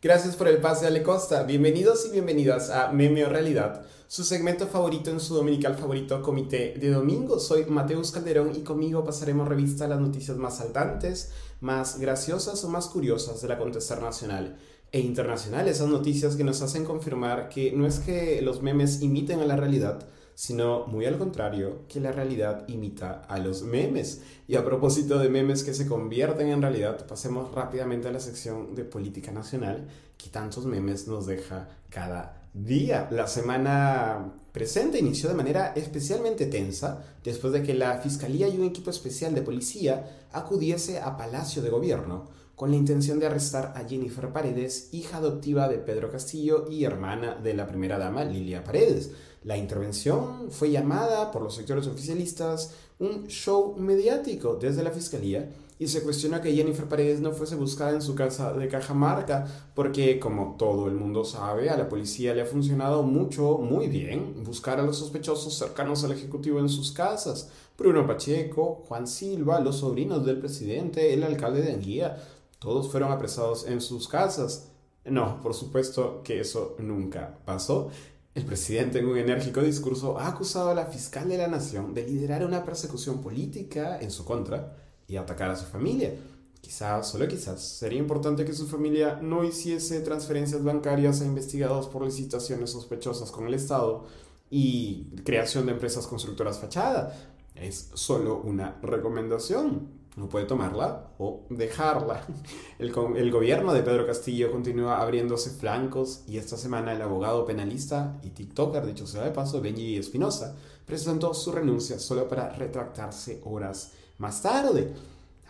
Gracias por el pase, Ale Costa. Bienvenidos y bienvenidas a Meme o Realidad, su segmento favorito en su dominical favorito, Comité de Domingo. Soy Mateus Calderón y conmigo pasaremos revista a las noticias más saltantes, más graciosas o más curiosas del acontecer nacional e internacional. Esas noticias que nos hacen confirmar que no es que los memes imiten a la realidad, sino muy al contrario, que la realidad imita a los memes. Y a propósito de memes que se convierten en realidad, pasemos rápidamente a la sección de política nacional, que tantos memes nos deja cada día. La semana presente inició de manera especialmente tensa después de que la Fiscalía y un equipo especial de policía acudiese a Palacio de Gobierno con la intención de arrestar a Jennifer Paredes, hija adoptiva de Pedro Castillo y hermana de la primera dama Lilia Paredes. La intervención fue llamada por los sectores oficialistas un show mediático desde la fiscalía y se cuestiona que Jennifer Paredes no fuese buscada en su casa de Cajamarca, porque como todo el mundo sabe, a la policía le ha funcionado mucho, muy bien, buscar a los sospechosos cercanos al Ejecutivo en sus casas. Bruno Pacheco, Juan Silva, los sobrinos del presidente, el alcalde de Anguía, todos fueron apresados en sus casas. No, por supuesto que eso nunca pasó. El presidente en un enérgico discurso ha acusado a la fiscal de la nación de liderar una persecución política en su contra y atacar a su familia. Quizás, solo quizás, sería importante que su familia no hiciese transferencias bancarias a investigados por licitaciones sospechosas con el Estado y creación de empresas constructoras fachada. Es solo una recomendación no puede tomarla o dejarla. El, el, gobierno de Pedro Castillo continúa abriéndose flancos y esta semana el abogado penalista y TikToker, dicho sea de paso, Benji Espinosa, presentó su renuncia solo para retractarse horas más tarde.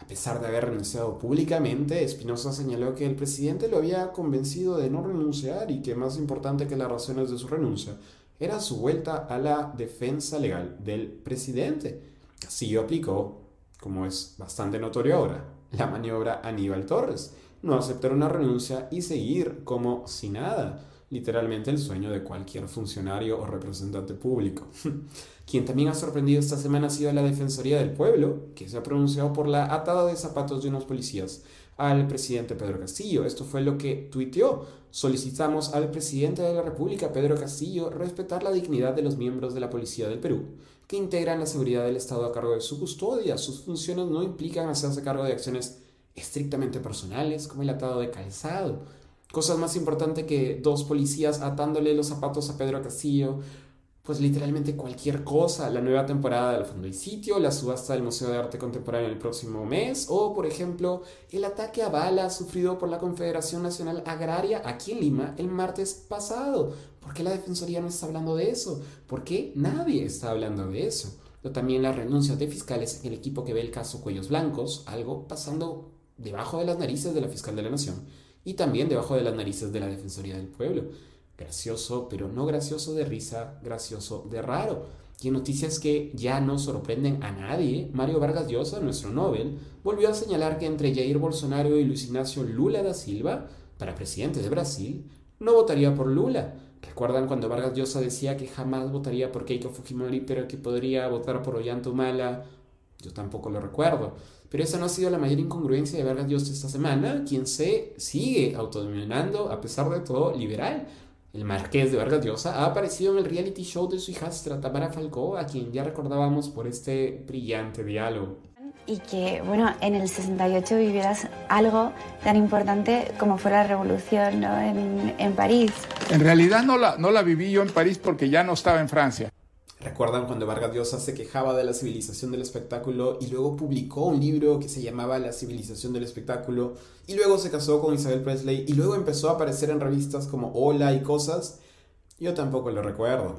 A pesar de haber renunciado públicamente, Espinosa señaló que el presidente lo había convencido de no renunciar y que más importante que las razones de su renuncia era su vuelta a la defensa legal del presidente. Castillo aplicó como es bastante notorio ahora, la maniobra Aníbal Torres, no aceptar una renuncia y seguir como si nada, literalmente el sueño de cualquier funcionario o representante público. Quien también ha sorprendido esta semana ha sido la Defensoría del Pueblo, que se ha pronunciado por la atada de zapatos de unos policías al presidente Pedro Castillo. Esto fue lo que tuiteó. Solicitamos al presidente de la República, Pedro Castillo, respetar la dignidad de los miembros de la Policía del Perú, que integran la seguridad del Estado a cargo de su custodia. Sus funciones no implican hacerse cargo de acciones estrictamente personales, como el atado de calzado. Cosas más importantes que dos policías atándole los zapatos a Pedro Castillo pues literalmente cualquier cosa, la nueva temporada del Fondo y Sitio, la subasta del Museo de Arte Contemporáneo el próximo mes, o por ejemplo, el ataque a bala sufrido por la Confederación Nacional Agraria aquí en Lima el martes pasado. ¿Por qué la Defensoría no está hablando de eso? ¿Por qué nadie está hablando de eso? O también las renuncias de fiscales en el equipo que ve el caso Cuellos Blancos, algo pasando debajo de las narices de la fiscal de la Nación y también debajo de las narices de la Defensoría del Pueblo. Gracioso, pero no gracioso de risa, gracioso de raro. Y en noticias que ya no sorprenden a nadie, Mario Vargas Llosa, nuestro Nobel, volvió a señalar que entre Jair Bolsonaro y Luis Ignacio Lula da Silva, para presidente de Brasil, no votaría por Lula. ¿Recuerdan cuando Vargas Llosa decía que jamás votaría por Keiko Fujimori, pero que podría votar por Ollanta Yo tampoco lo recuerdo. Pero esa no ha sido la mayor incongruencia de Vargas Llosa esta semana, quien se sigue autodenominando, a pesar de todo, liberal el marqués de Vargas Llosa, ha aparecido en el reality show de su hijastra Tamara Falcó, a quien ya recordábamos por este brillante diálogo. Y que, bueno, en el 68 vivieras algo tan importante como fue la revolución en, en, París. En realidad no la, no la viví yo en París porque ya no estaba en Francia. ¿Recuerdan cuando Vargas Llosa se quejaba de la civilización del espectáculo y luego publicó un libro que se llamaba La civilización del espectáculo y luego se casó con Isabel Presley y luego empezó a aparecer en revistas como Hola y cosas? Yo tampoco lo recuerdo.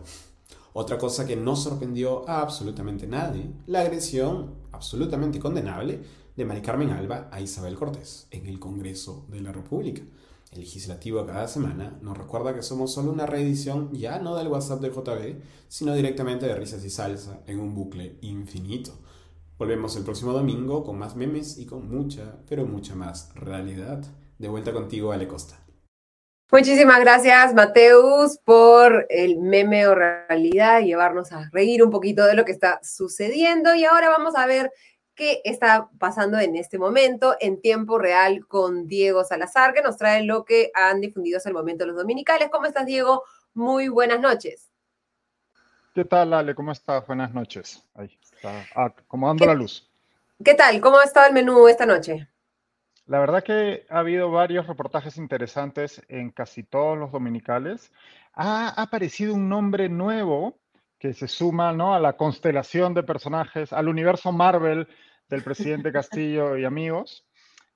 Otra cosa que no sorprendió a absolutamente nadie, la agresión absolutamente condenable de Mari Carmen Alba a Isabel Cortés en el Congreso de la República. El legislativo cada semana nos recuerda que somos solo una reedición ya no del WhatsApp del JB, sino directamente de risas y salsa en un bucle infinito. Volvemos el próximo domingo con más memes y con mucha, pero mucha más realidad. De vuelta contigo, Ale Costa. Muchísimas gracias, Mateus, por el meme o realidad, llevarnos a reír un poquito de lo que está sucediendo. Y ahora vamos a ver qué está pasando en este momento en tiempo real con Diego Salazar, que nos trae lo que han difundido hasta el momento los dominicales. ¿Cómo estás, Diego? Muy buenas noches. ¿Qué tal, Ale? ¿Cómo estás? Buenas noches. Ahí está acomodando la luz. ¿Qué tal? ¿Cómo ha estado el menú esta noche? La verdad que ha habido varios reportajes interesantes en casi todos los dominicales. Ha aparecido un nombre nuevo que se suma ¿no? a la constelación de personajes, al universo Marvel del presidente Castillo y amigos.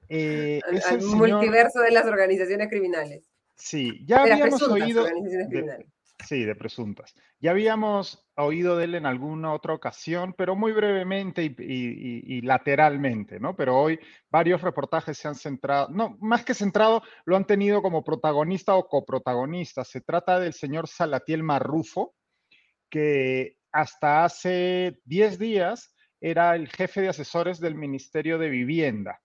Eh, el multiverso de las organizaciones criminales. Sí, ya habíamos oído. De, sí, de presuntas. Ya habíamos oído de él en alguna otra ocasión, pero muy brevemente y, lateralmente, ¿no? Pero hoy varios reportajes se han centrado, no, más que centrado, lo han tenido como protagonista o coprotagonista. Se trata del señor Salatiel Marrufo, que hasta hace 10 días era el jefe de asesores del Ministerio de Vivienda.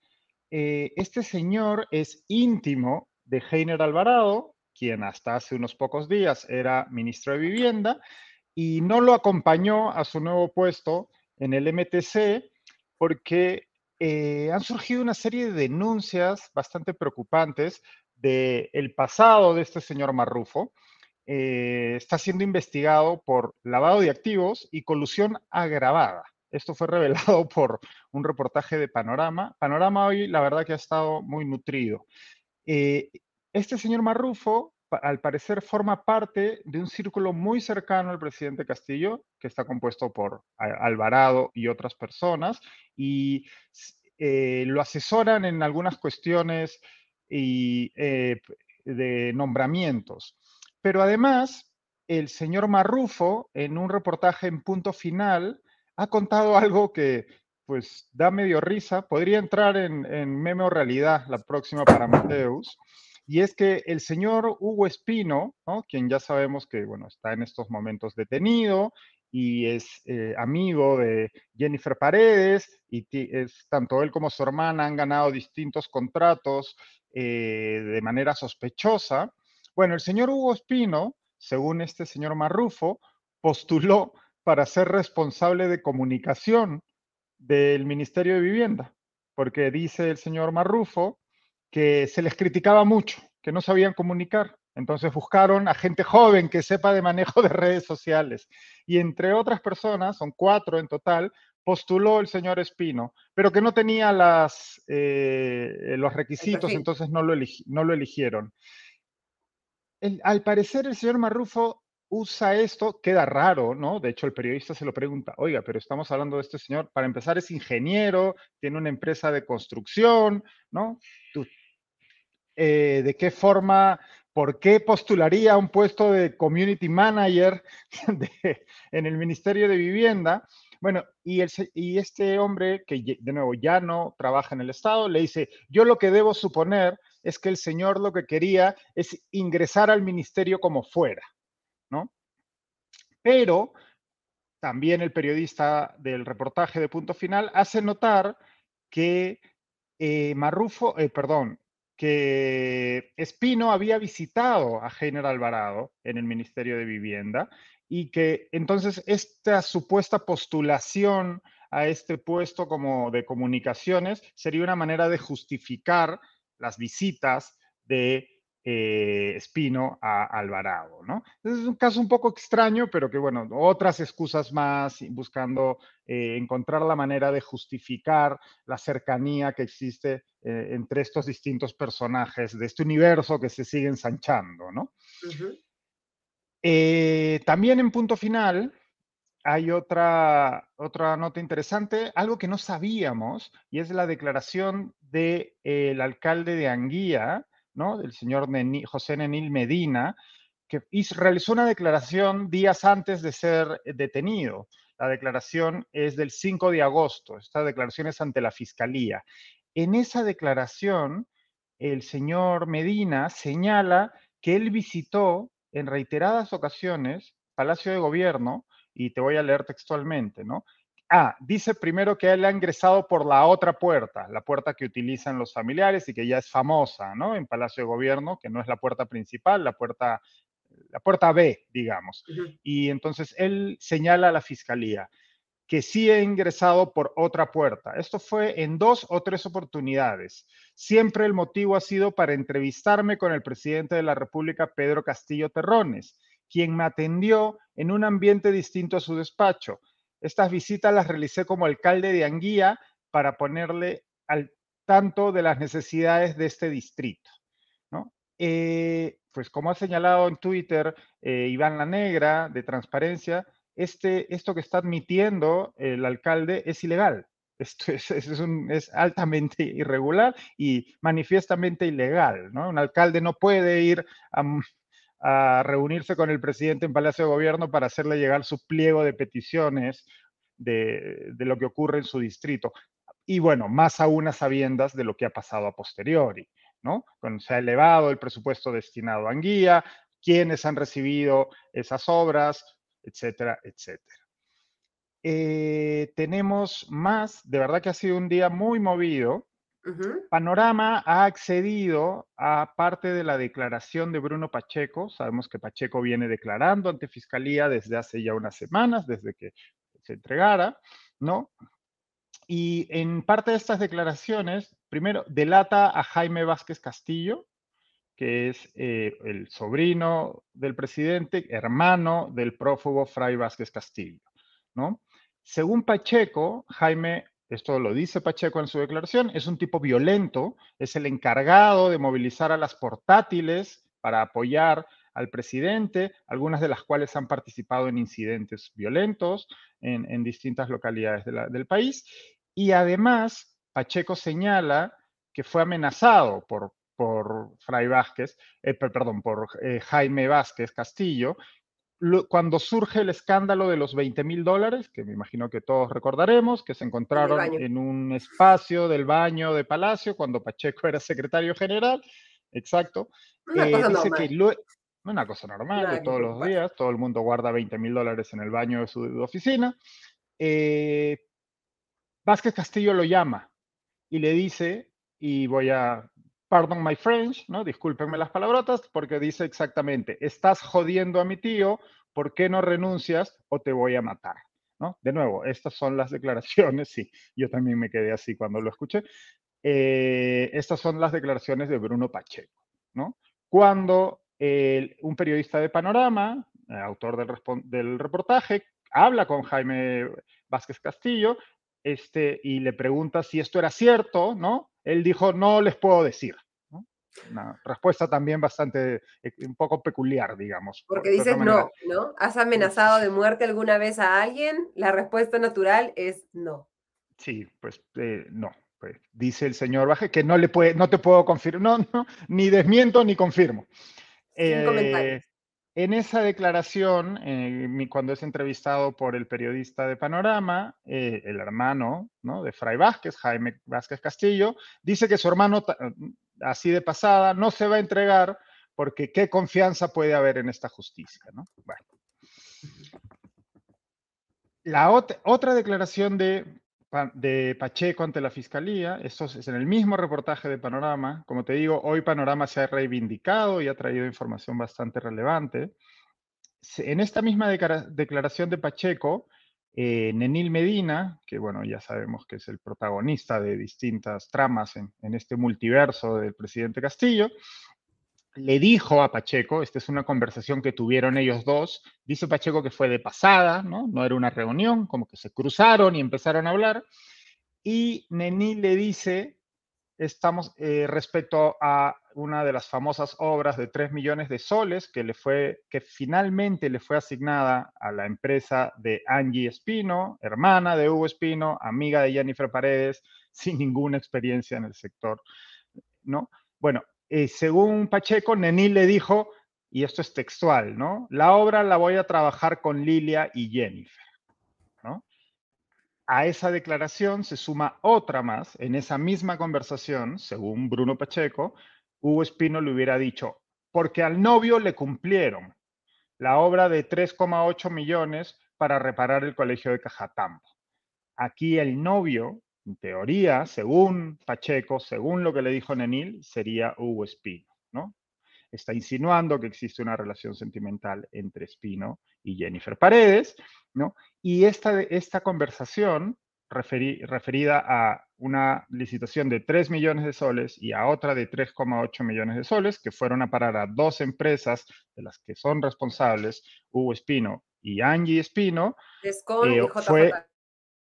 Eh, este señor es íntimo de Heiner Alvarado, quien hasta hace unos pocos días era ministro de Vivienda, y no lo acompañó a su nuevo puesto en el MTC porque eh, han surgido una serie de denuncias bastante preocupantes del pasado de este señor Marrufo. Eh, está siendo investigado por lavado de activos y colusión agravada. Esto fue revelado por un reportaje de Panorama. Panorama hoy, la verdad que ha estado muy nutrido. Eh, este señor Marrufo, al parecer, forma parte de un círculo muy cercano al presidente Castillo, que está compuesto por Alvarado y otras personas, y eh, lo asesoran en algunas cuestiones y, eh, de nombramientos. Pero además, el señor Marrufo, en un reportaje en punto final, ha contado algo que pues da medio risa, podría entrar en, en realidad la próxima para Mateus, y es que el señor Hugo Espino, quien ya sabemos que bueno, está en estos momentos detenido y es eh, amigo de Jennifer Paredes, y es, tanto él como su hermana han ganado distintos contratos eh, de manera sospechosa. Bueno, el señor Hugo Espino, según este señor Marrufo, postuló para ser responsable de comunicación del Ministerio de Vivienda, porque dice el señor Marrufo que se les criticaba mucho, que no sabían comunicar. Entonces buscaron a gente joven que sepa de manejo de redes sociales. Y entre otras personas, son cuatro en total, postuló el señor Espino, pero que no tenía las, eh, los requisitos, entonces no lo, no lo eligieron. al parecer el señor Marrufo usa esto, queda raro, ¿no? De hecho, el periodista se lo pregunta, oiga, pero estamos hablando de este señor, para empezar es ingeniero, tiene una empresa de construcción, ¿no? Eh, ¿De qué forma, por qué postularía un puesto de community manager en el Ministerio de Vivienda? Bueno, y, y este hombre, que de nuevo ya no trabaja en el Estado, le dice, yo lo que debo suponer es que el señor lo que quería es ingresar al ministerio como fuera, ¿no? Pero también el periodista del reportaje de Punto Final hace notar que eh, Marrufo, eh, perdón, que Espino había visitado a General Alvarado en el Ministerio de Vivienda y que entonces esta supuesta postulación a este puesto como de comunicaciones sería una manera de justificar las visitas de eh, Espino a Alvarado, ¿no? Es un caso un poco extraño, pero que bueno, otras excusas más, buscando eh, encontrar la manera de justificar la cercanía que existe eh, entre estos distintos personajes de este universo que se sigue ensanchando, ¿no? también en punto final, hay otra, otra nota interesante, algo que no sabíamos, y es la declaración del alcalde de Anguía, del señor José Nenil Medina, que realizó una declaración días antes de ser detenido. La declaración es del 5 de agosto. Esta declaración es ante la Fiscalía. En esa declaración, el señor Medina señala que él visitó en reiteradas ocasiones Palacio de Gobierno, y te voy a leer textualmente, ¿no? Ah, dice primero que él ha ingresado por la otra puerta, la puerta que utilizan los familiares y que ya es famosa, ¿no? En Palacio de Gobierno, que no es la puerta principal, la puerta, la puerta B, digamos. Y entonces él señala a la fiscalía que sí ha ingresado por otra puerta. Esto fue en dos o tres oportunidades. Siempre el motivo ha sido para entrevistarme con el presidente de la República, Pedro Castillo Terrones, quien me atendió en un ambiente distinto a su despacho estas visitas las realicé como alcalde de Anguía para ponerle al tanto de las necesidades de este distrito. ¿no? Eh, pues como ha señalado en Twitter eh, Iván La Negra de Transparencia, este, esto que está admitiendo el alcalde es ilegal. Esto es, altamente irregular y manifiestamente ilegal. Un alcalde no puede ir a, a reunirse con el presidente en Palacio de Gobierno para hacerle llegar su pliego de peticiones de, lo que ocurre en su distrito. Y bueno, más aún a sabiendas de lo que ha pasado a posteriori, ¿no? Cuando se ha elevado el presupuesto destinado a Anguía, quiénes han recibido esas obras, etcétera, etcétera. Eh, tenemos más, de verdad que ha sido un día muy movido. Panorama ha accedido a parte de la declaración de Bruno Pacheco. Sabemos que Pacheco viene declarando ante Fiscalía desde hace ya unas semanas, desde que se entregara, ¿no? Y en parte de estas declaraciones, primero, delata a Jaime Vázquez Castillo, que es eh, el sobrino del presidente, hermano del prófugo Fray Vázquez Castillo, ¿no? Según Pacheco, Jaime esto lo dice Pacheco en su declaración, es un tipo violento, es el encargado de movilizar a las portátiles para apoyar al presidente, algunas de las cuales han participado en incidentes violentos en, distintas localidades del país. Y además, Pacheco señala que fue amenazado por, por Fray Vázquez, eh, perdón, por eh, Jaime Vázquez Castillo, cuando surge el escándalo de los 20 mil dólares, que me imagino que todos recordaremos, que se encontraron en un espacio del baño de Palacio cuando Pacheco era secretario general, exacto. Una cosa dice normal. que una cosa normal de todos los días, todo el mundo guarda 20 mil dólares en el baño de su oficina. Eh, Vázquez Castillo lo llama y le dice, y voy a, pardon my French, ¿no? Discúlpenme las palabrotas, porque dice exactamente, estás jodiendo a mi tío, ¿por qué no renuncias o te voy a matar? ¿No? De nuevo, estas son las declaraciones, sí, yo también me quedé así cuando lo escuché. Eh, estas son las declaraciones de Bruno Pacheco, ¿no? Cuando un periodista de Panorama, autor del, del, reportaje, habla con Jaime Vázquez Castillo este, y le pregunta si esto era cierto, ¿no? Él dijo, no les puedo decir. Una respuesta también bastante, eh, un poco peculiar, digamos. Porque dices no, ¿no? ¿Has amenazado de muerte alguna vez a alguien? La respuesta natural es no. Sí, pues eh, no. Pues, dice el señor Baje que no le puede, no te puedo confirmar, no, no, ni desmiento ni confirmo. Eh, en esa declaración, eh, cuando es entrevistado por el periodista de Panorama, eh, el hermano ¿no? de Fray Vázquez, Jaime Vázquez Castillo, dice que su hermano, así de pasada, no se va a entregar porque qué confianza puede haber en esta justicia. La otra declaración de de Pacheco ante la Fiscalía. Esto es en el mismo reportaje de Panorama. Como te digo, hoy Panorama se ha reivindicado y ha traído información bastante relevante. En esta misma declaración de Pacheco, eh, Nenil Medina, que bueno, ya sabemos que es el protagonista de distintas tramas en, en este multiverso del presidente Castillo, le dijo a Pacheco, esta es una conversación que tuvieron ellos dos, dice Pacheco que fue de pasada, ¿no? No era una reunión, como que se cruzaron y empezaron a hablar. Y Není le dice, estamos eh, respecto a una de las famosas obras de 3 millones de soles que, le fue, que finalmente le fue asignada a la empresa de Angie Espino, hermana de Hugo Espino, amiga de Jennifer Paredes, sin ninguna experiencia en el sector, ¿no? Bueno, eh, según Pacheco, Nenil le dijo, y esto es textual, ¿no? La obra la voy a trabajar con Lilia y Jennifer. A esa declaración se suma otra más. En esa misma conversación, según Bruno Pacheco, Hugo Espino le hubiera dicho, porque al novio le cumplieron la obra de 3,8 millones para reparar el colegio de Cajatambo. Aquí el novio en teoría, según Pacheco, según lo que le dijo Nenil, sería Hugo Espino, ¿no? Está insinuando que existe una relación sentimental entre Espino y Jennifer Paredes, ¿no? Y esta, esta conversación referida a una licitación de 3 millones de soles y a otra de 3,8 millones de soles, que fueron a parar a dos empresas de las que son responsables, Hugo Espino y Angie Espino, eh, fue,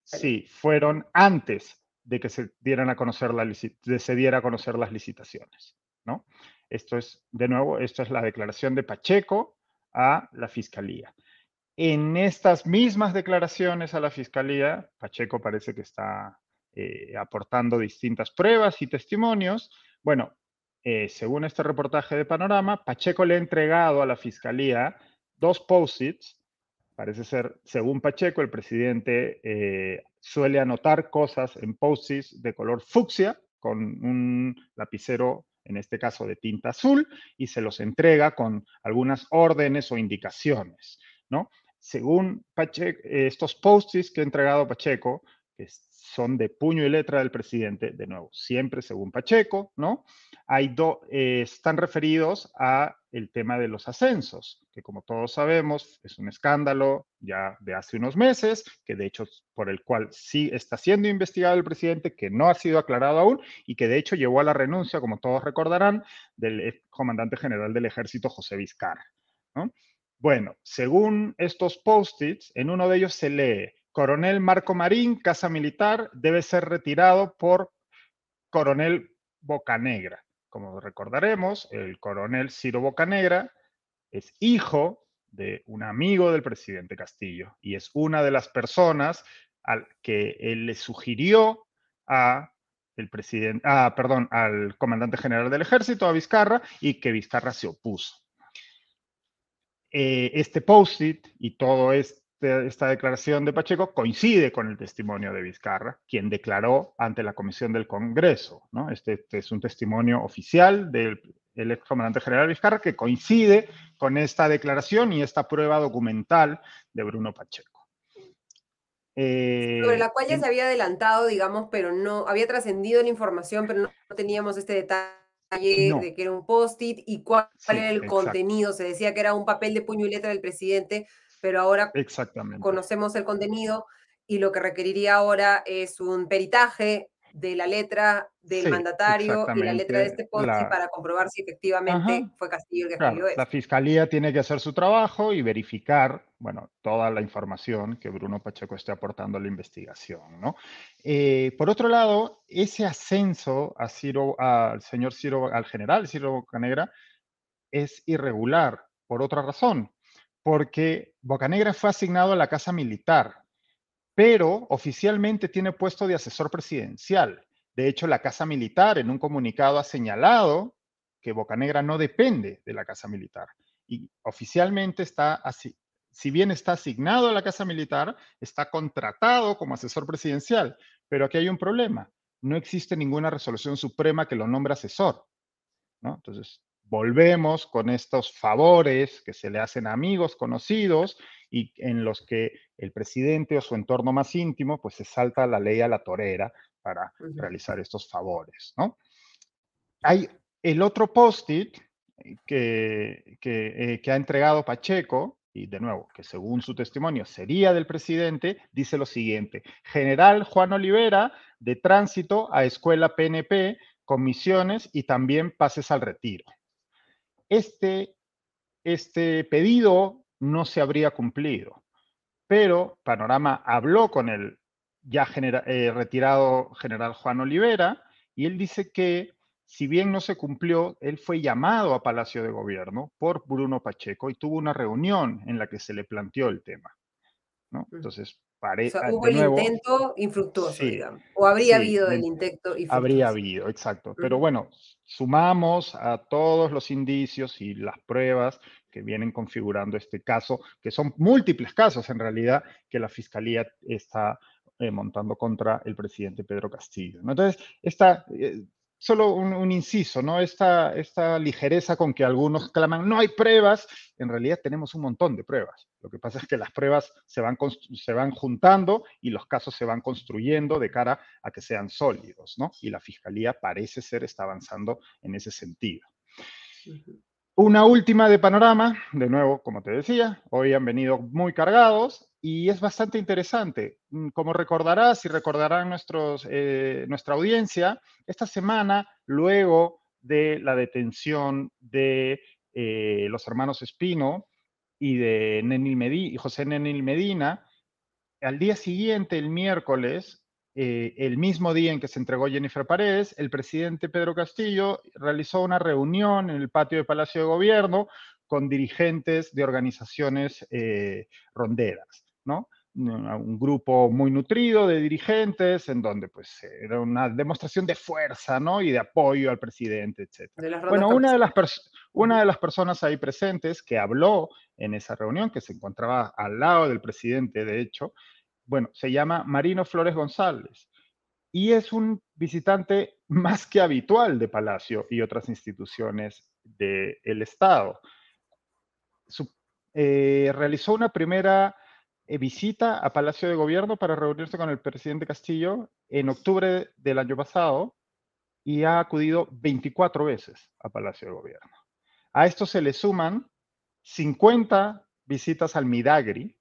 Sí, fueron antes de que se dieran a conocer las licitaciones, ¿no? Esto es, de nuevo, esto es la declaración de Pacheco a la Fiscalía. En estas mismas declaraciones a la Fiscalía, Pacheco parece que está eh, aportando distintas pruebas y testimonios. Bueno, eh, según este reportaje de Panorama, Pacheco le ha entregado a la Fiscalía dos post-its Parece ser, según Pacheco, el presidente eh, suele anotar cosas en post de color fucsia con un lapicero, en este caso de tinta azul, y se los entrega con algunas órdenes o indicaciones, ¿no? Según Pacheco, estos post que ha entregado Pacheco, que son de puño y letra del presidente, de nuevo, siempre según Pacheco, ¿no? Hay eh, están referidos a el tema de los ascensos, que como todos sabemos es un escándalo ya de hace unos meses, que de hecho por el cual sí está siendo investigado el presidente, que no ha sido aclarado aún y que de hecho llevó a la renuncia, como todos recordarán, del comandante general del ejército José Vizcarra, ¿no? Bueno, según estos post-its, en uno de ellos se lee Coronel Marco Marín, Casa Militar, debe ser retirado por Coronel Bocanegra. Como recordaremos, el coronel Ciro Bocanegra es hijo de un amigo del presidente Castillo y es una de las personas al que él le sugirió a el presidente, ah, perdón, al comandante general del ejército, a Vizcarra, y que Vizcarra se opuso. Eh, este post-it y todo esto esta declaración de Pacheco coincide con el testimonio de Vizcarra, quien declaró ante la Comisión del Congreso. ¿no? Este, este, es un testimonio oficial del el excomandante general Vizcarra, que coincide con esta declaración y esta prueba documental de Bruno Pacheco. Eh, Sobre la cual ya se había adelantado, digamos, pero no, había trascendido la información, pero no, teníamos este detalle de que era un post-it y cuál, era el contenido. Se decía que era un papel de puño y letra del presidente, pero ahora conocemos el contenido y lo que requeriría ahora es un peritaje de la letra del mandatario y la letra de este post para comprobar si efectivamente fue Castillo el que escribió La fiscalía tiene que hacer su trabajo y verificar, bueno, toda la información que Bruno Pacheco esté aportando a la investigación, ¿no? Eh, por otro lado, ese ascenso a Ciro, al señor Ciro, al general Ciro Bocanegra, es irregular por otra razón, porque Bocanegra fue asignado a la Casa Militar, pero oficialmente tiene puesto de asesor presidencial. De hecho, la Casa Militar en un comunicado ha señalado que Bocanegra no depende de la Casa Militar y oficialmente está así. Si bien está asignado a la Casa Militar, está contratado como asesor presidencial, pero aquí hay un problema. No existe ninguna resolución suprema que lo nombre asesor. ¿no? Entonces, volvemos con estos favores que se le hacen a amigos, conocidos, y en los que el presidente o su entorno más íntimo, pues se salta la ley a la torera para realizar estos favores, ¿no? Hay el otro post-it que, eh, que, ha entregado Pacheco, y de nuevo, que según su testimonio sería del presidente, dice lo siguiente, General Juan Olivera, de tránsito a Escuela PNP, comisiones y también pases al retiro. Este, este pedido no se habría cumplido. Pero Panorama habló con el ya eh, retirado general Juan Olivera y él dice que si bien no se cumplió, él fue llamado a Palacio de Gobierno por Bruno Pacheco y tuvo una reunión en la que se le planteó el tema. Entonces, parece... hubo el intento infructuoso, digamos. O habría habido el intento infructuoso. Habría habido, exacto. Pero bueno, sumamos a todos los indicios y las pruebas que vienen configurando este caso, que son múltiples casos en realidad que la Fiscalía está eh, montando contra el presidente Pedro Castillo. Entonces, esta, eh, solo un, inciso, ¿no? Esta, esta ligereza con que algunos claman, no hay pruebas, en realidad tenemos un montón de pruebas. Lo que pasa es que las pruebas se van, se van juntando y los casos se van construyendo de cara a que sean sólidos, ¿no? Y la Fiscalía parece ser está avanzando en ese sentido. Una última de panorama, de nuevo, como te decía, hoy han venido muy cargados y es bastante interesante. Mm, como recordarás y recordarán nuestros, eh, nuestra audiencia, esta semana, luego de la detención de eh, los hermanos Espino y de y José Nenil Medina, al día siguiente, el miércoles, eh, el mismo día en que se entregó Jennifer Paredes, el presidente Pedro Castillo realizó una reunión en el patio de Palacio de Gobierno con dirigentes de organizaciones eh, ronderas, ¿no? un grupo muy nutrido de dirigentes, en donde pues era una demostración de fuerza, ¿no? Y de apoyo al presidente, etc. Bueno, una de, las una de las personas ahí presentes que habló en esa reunión, que se encontraba al lado del presidente, de hecho, bueno, se llama Marino Flores González y es un visitante más que habitual de Palacio y otras instituciones del Estado. Eh, realizó una primera visita a Palacio de Gobierno para reunirse con el presidente Castillo en octubre del año pasado y ha acudido 24 veces a Palacio de Gobierno. A esto se le suman 50 visitas al Midagri,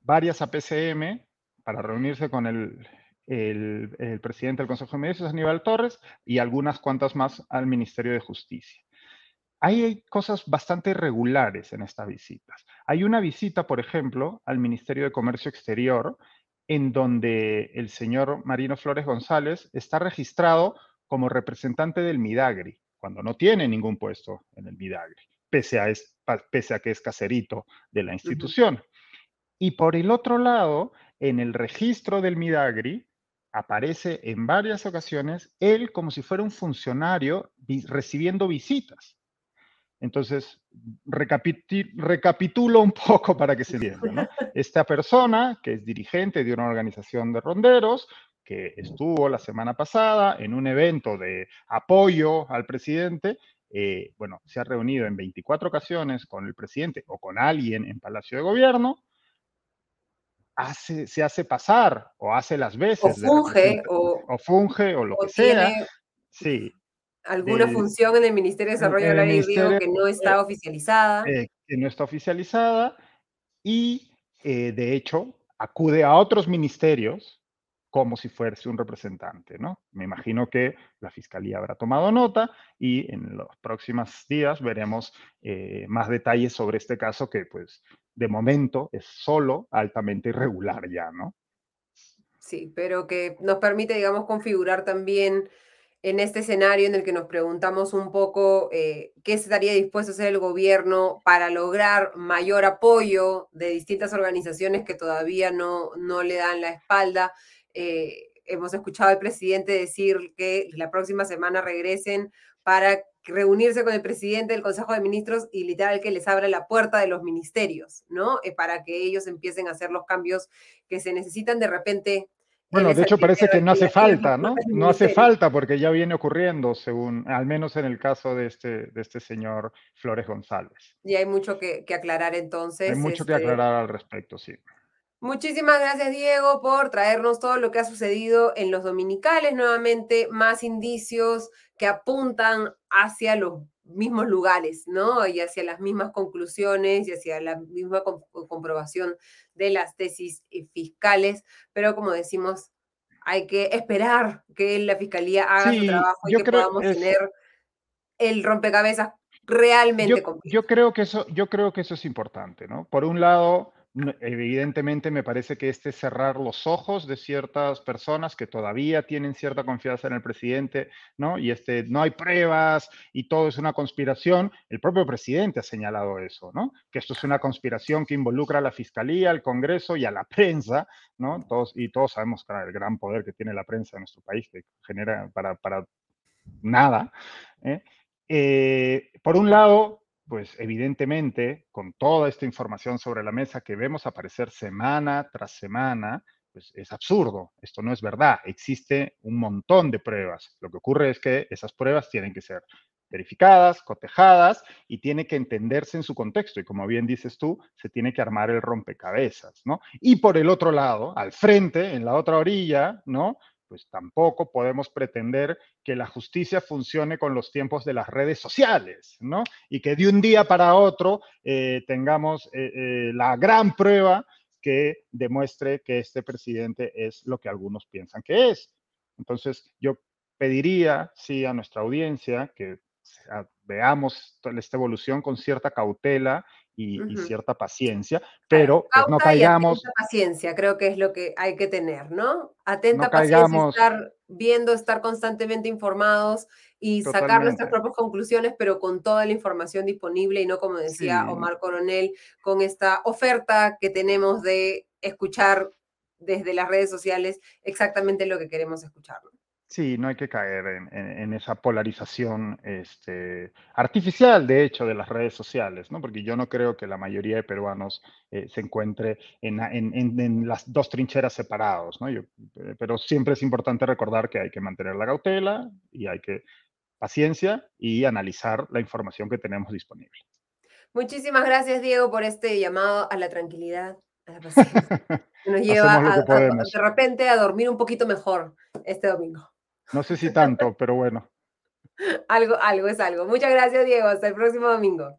varias a PCM para reunirse con el, el, presidente del Consejo de Ministros, Aníbal Torres, y algunas cuantas más al Ministerio de Justicia. Hay cosas bastante irregulares en estas visitas. Hay una visita, por ejemplo, al Ministerio de Comercio Exterior, en donde el señor Marino Flores González está registrado como representante del Midagri, cuando no tiene ningún puesto en el Midagri, pese a, pese a que es caserito de la institución. Y por el otro lado, en el registro del Midagri, aparece en varias ocasiones él como si fuera un funcionario recibiendo visitas. Entonces, recapitulo un poco para que se entienda. Esta persona, que es dirigente de una organización de ronderos, que estuvo la semana pasada en un evento de apoyo al presidente, eh, bueno, se ha reunido en 24 ocasiones con el presidente o con alguien en Palacio de Gobierno, hace, se hace pasar o hace las veces. O funge, o, funge, o lo que sea. Sí. Alguna función en el Ministerio de Desarrollo Agrario y que no está oficializada. Eh, que no está oficializada y, eh, de hecho, acude a otros ministerios como si fuese un representante, ¿no? Me imagino que la Fiscalía habrá tomado nota y en los próximos días veremos eh, más detalles sobre este caso que, pues, de momento es solo altamente irregular ya, ¿no? Sí, pero que nos permite, digamos, configurar también en este escenario en el que nos preguntamos un poco eh, qué estaría dispuesto a hacer el gobierno para lograr mayor apoyo de distintas organizaciones que todavía no, no le dan la espalda. Eh, hemos escuchado al presidente decir que la próxima semana regresen para reunirse con el presidente del Consejo de Ministros y literal que les abra la puerta de los ministerios, ¿no? Eh, para que ellos empiecen a hacer los cambios que se necesitan de repente bueno, de hecho parece que no hace falta, ¿no? No hace falta porque ya viene ocurriendo, según, al menos en el caso de este, de este señor Flores González. Y hay mucho que, aclarar entonces. Hay mucho que este aclarar al respecto, sí. Muchísimas gracias, Diego, por traernos todo lo que ha sucedido en los dominicales. Nuevamente, más indicios que apuntan hacia los mismos lugares, ¿no? Y hacia las mismas conclusiones y hacia la misma comprobación de las tesis eh, fiscales, pero como decimos, hay que esperar que la fiscalía haga su trabajo y que podamos tener el rompecabezas realmente yo, yo creo que eso yo creo que eso es importante, ¿no? Por un lado, evidentemente me parece que este cerrar los ojos de ciertas personas que todavía tienen cierta confianza en el presidente, ¿no? Y este, no hay pruebas y todo es una conspiración. El propio presidente ha señalado eso, ¿no? Que esto es una conspiración que involucra a la fiscalía, al Congreso y a la prensa, ¿no? Todos, y todos sabemos el gran poder que tiene la prensa en nuestro país, que genera para, para nada. ¿eh? Eh, por un lado, pues evidentemente, con toda esta información sobre la mesa que vemos aparecer semana tras semana, pues es absurdo, esto no es verdad, existe un montón de pruebas. Lo que ocurre es que esas pruebas tienen que ser verificadas, cotejadas y tiene que entenderse en su contexto. Y como bien dices tú, se tiene que armar el rompecabezas, ¿no? Y por el otro lado, al frente, en la otra orilla, ¿no? Pues tampoco podemos pretender que la justicia funcione con los tiempos de las redes sociales, ¿no? Y que de un día para otro eh, tengamos eh, eh, la gran prueba que demuestre que este presidente es lo que algunos piensan que es. Entonces, yo pediría, sí, a nuestra audiencia que veamos esta evolución con cierta cautela y, cierta paciencia, pero pues, no caigamos. paciencia, creo que es lo que hay que tener, ¿no? Atenta paciencia, estar viendo, estar constantemente informados y sacar nuestras propias conclusiones, pero con toda la información disponible y no, como decía Omar Coronel, con esta oferta que tenemos de escuchar desde las redes sociales exactamente lo que queremos escuchar. Sí, no hay que caer en, esa polarización este, artificial, de hecho, de las redes sociales, ¿no? Porque yo no creo que la mayoría de peruanos eh, se encuentre en, las dos trincheras separados, ¿no? Yo, eh, pero siempre es importante recordar que hay que mantener la cautela y hay que paciencia y analizar la información que tenemos disponible. Muchísimas gracias, Diego, por este llamado a la tranquilidad, nos lleva de repente a dormir un poquito mejor este domingo. No sé si tanto, pero bueno. algo, algo es algo. Muchas gracias, Diego. Hasta el próximo domingo.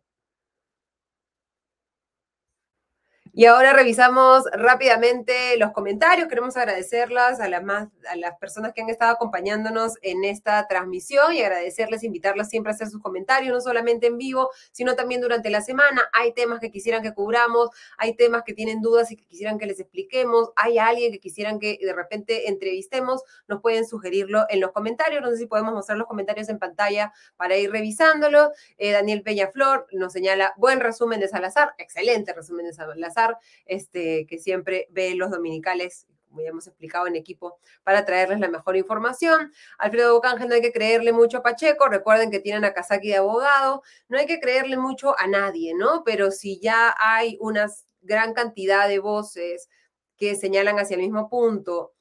Y ahora revisamos rápidamente los comentarios. Queremos agradecerlas a las, más, a las personas que han estado acompañándonos en esta transmisión y agradecerles, invitarlas siempre a hacer sus comentarios, no solamente en vivo, sino también durante la semana. Hay temas que quisieran que cubramos, hay temas que tienen dudas y que quisieran que les expliquemos, hay alguien que quisieran que de repente entrevistemos, nos pueden sugerirlo en los comentarios. No sé si podemos mostrar los comentarios en pantalla para ir revisándolo. Eh, Daniel Peñaflor nos señala buen resumen de Salazar, excelente resumen de Salazar este, que siempre ve los dominicales como ya hemos explicado en equipo, para traerles la mejor información. Alfredo Bocángel, no hay que creerle mucho a Pacheco, recuerden que tienen a Kazaki de abogado, no hay que creerle mucho a nadie, ¿no? Pero si ya hay una gran cantidad de voces que señalan hacia el mismo punto,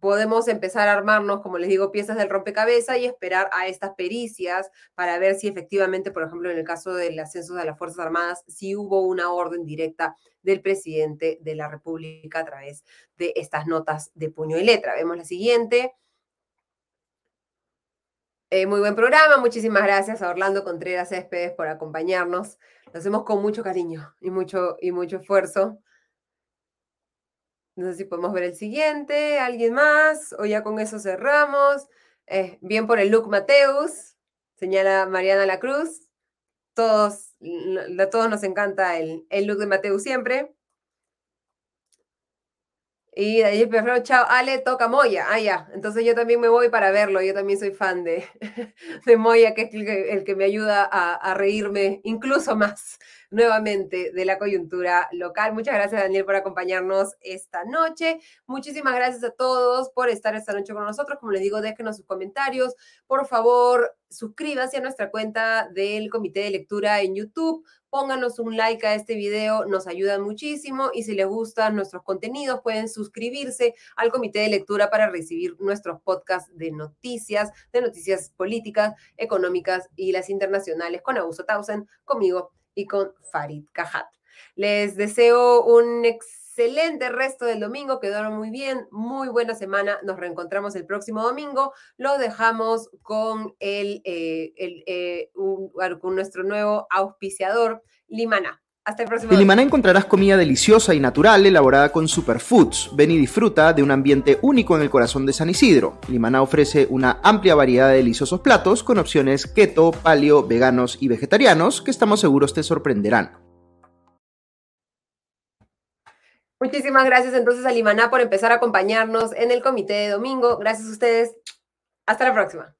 podemos empezar a armarnos, como les digo, piezas del rompecabezas y esperar a estas pericias para ver si efectivamente, por ejemplo, en el caso del ascenso de las Fuerzas Armadas, si hubo una orden directa del presidente de la República a través de estas notas de puño y letra. Vemos la siguiente. Eh, muy buen programa, muchísimas gracias a Orlando Contreras Céspedes por acompañarnos. Lo hacemos con mucho cariño y mucho, y mucho esfuerzo. No sé si podemos ver el siguiente, alguien más, o ya con eso cerramos. Eh, bien por el look Mateus, señala Mariana La Cruz. Todos, a todos nos encanta el, el look de Mateus siempre. Y de ahí chao, Ale toca Moya. Ah, ya. Entonces yo también me voy para verlo. Yo también soy fan de, de Moya, que es el que, me ayuda a, a, reírme incluso más nuevamente de la coyuntura local. Muchas gracias, Daniel, por acompañarnos esta noche. Muchísimas gracias a todos por estar esta noche con nosotros. Como les digo, déjenos sus comentarios. Por favor, suscríbanse a nuestra cuenta del Comité de Lectura en YouTube pónganos un like a este video, nos ayudan muchísimo y si les gustan nuestros contenidos pueden suscribirse al comité de lectura para recibir nuestros podcasts de noticias, de noticias políticas, económicas y las internacionales con Augusto Tausen, conmigo y con Farid Cajat. Les deseo un excelente resto del domingo, quedaron muy bien, muy buena semana, nos reencontramos el próximo domingo, lo dejamos con, el, eh, el eh, con nuestro nuevo auspiciador, Limana. Hasta el próximo. En Limaná encontrarás comida deliciosa y natural elaborada con superfoods. Ven y disfruta de un ambiente único en el corazón de San Isidro. Limaná ofrece una amplia variedad de deliciosos platos con opciones keto, paleo, veganos y vegetarianos que estamos seguros te sorprenderán. Muchísimas gracias entonces a Limaná por empezar a acompañarnos en el comité de domingo. Gracias a ustedes. Hasta la próxima.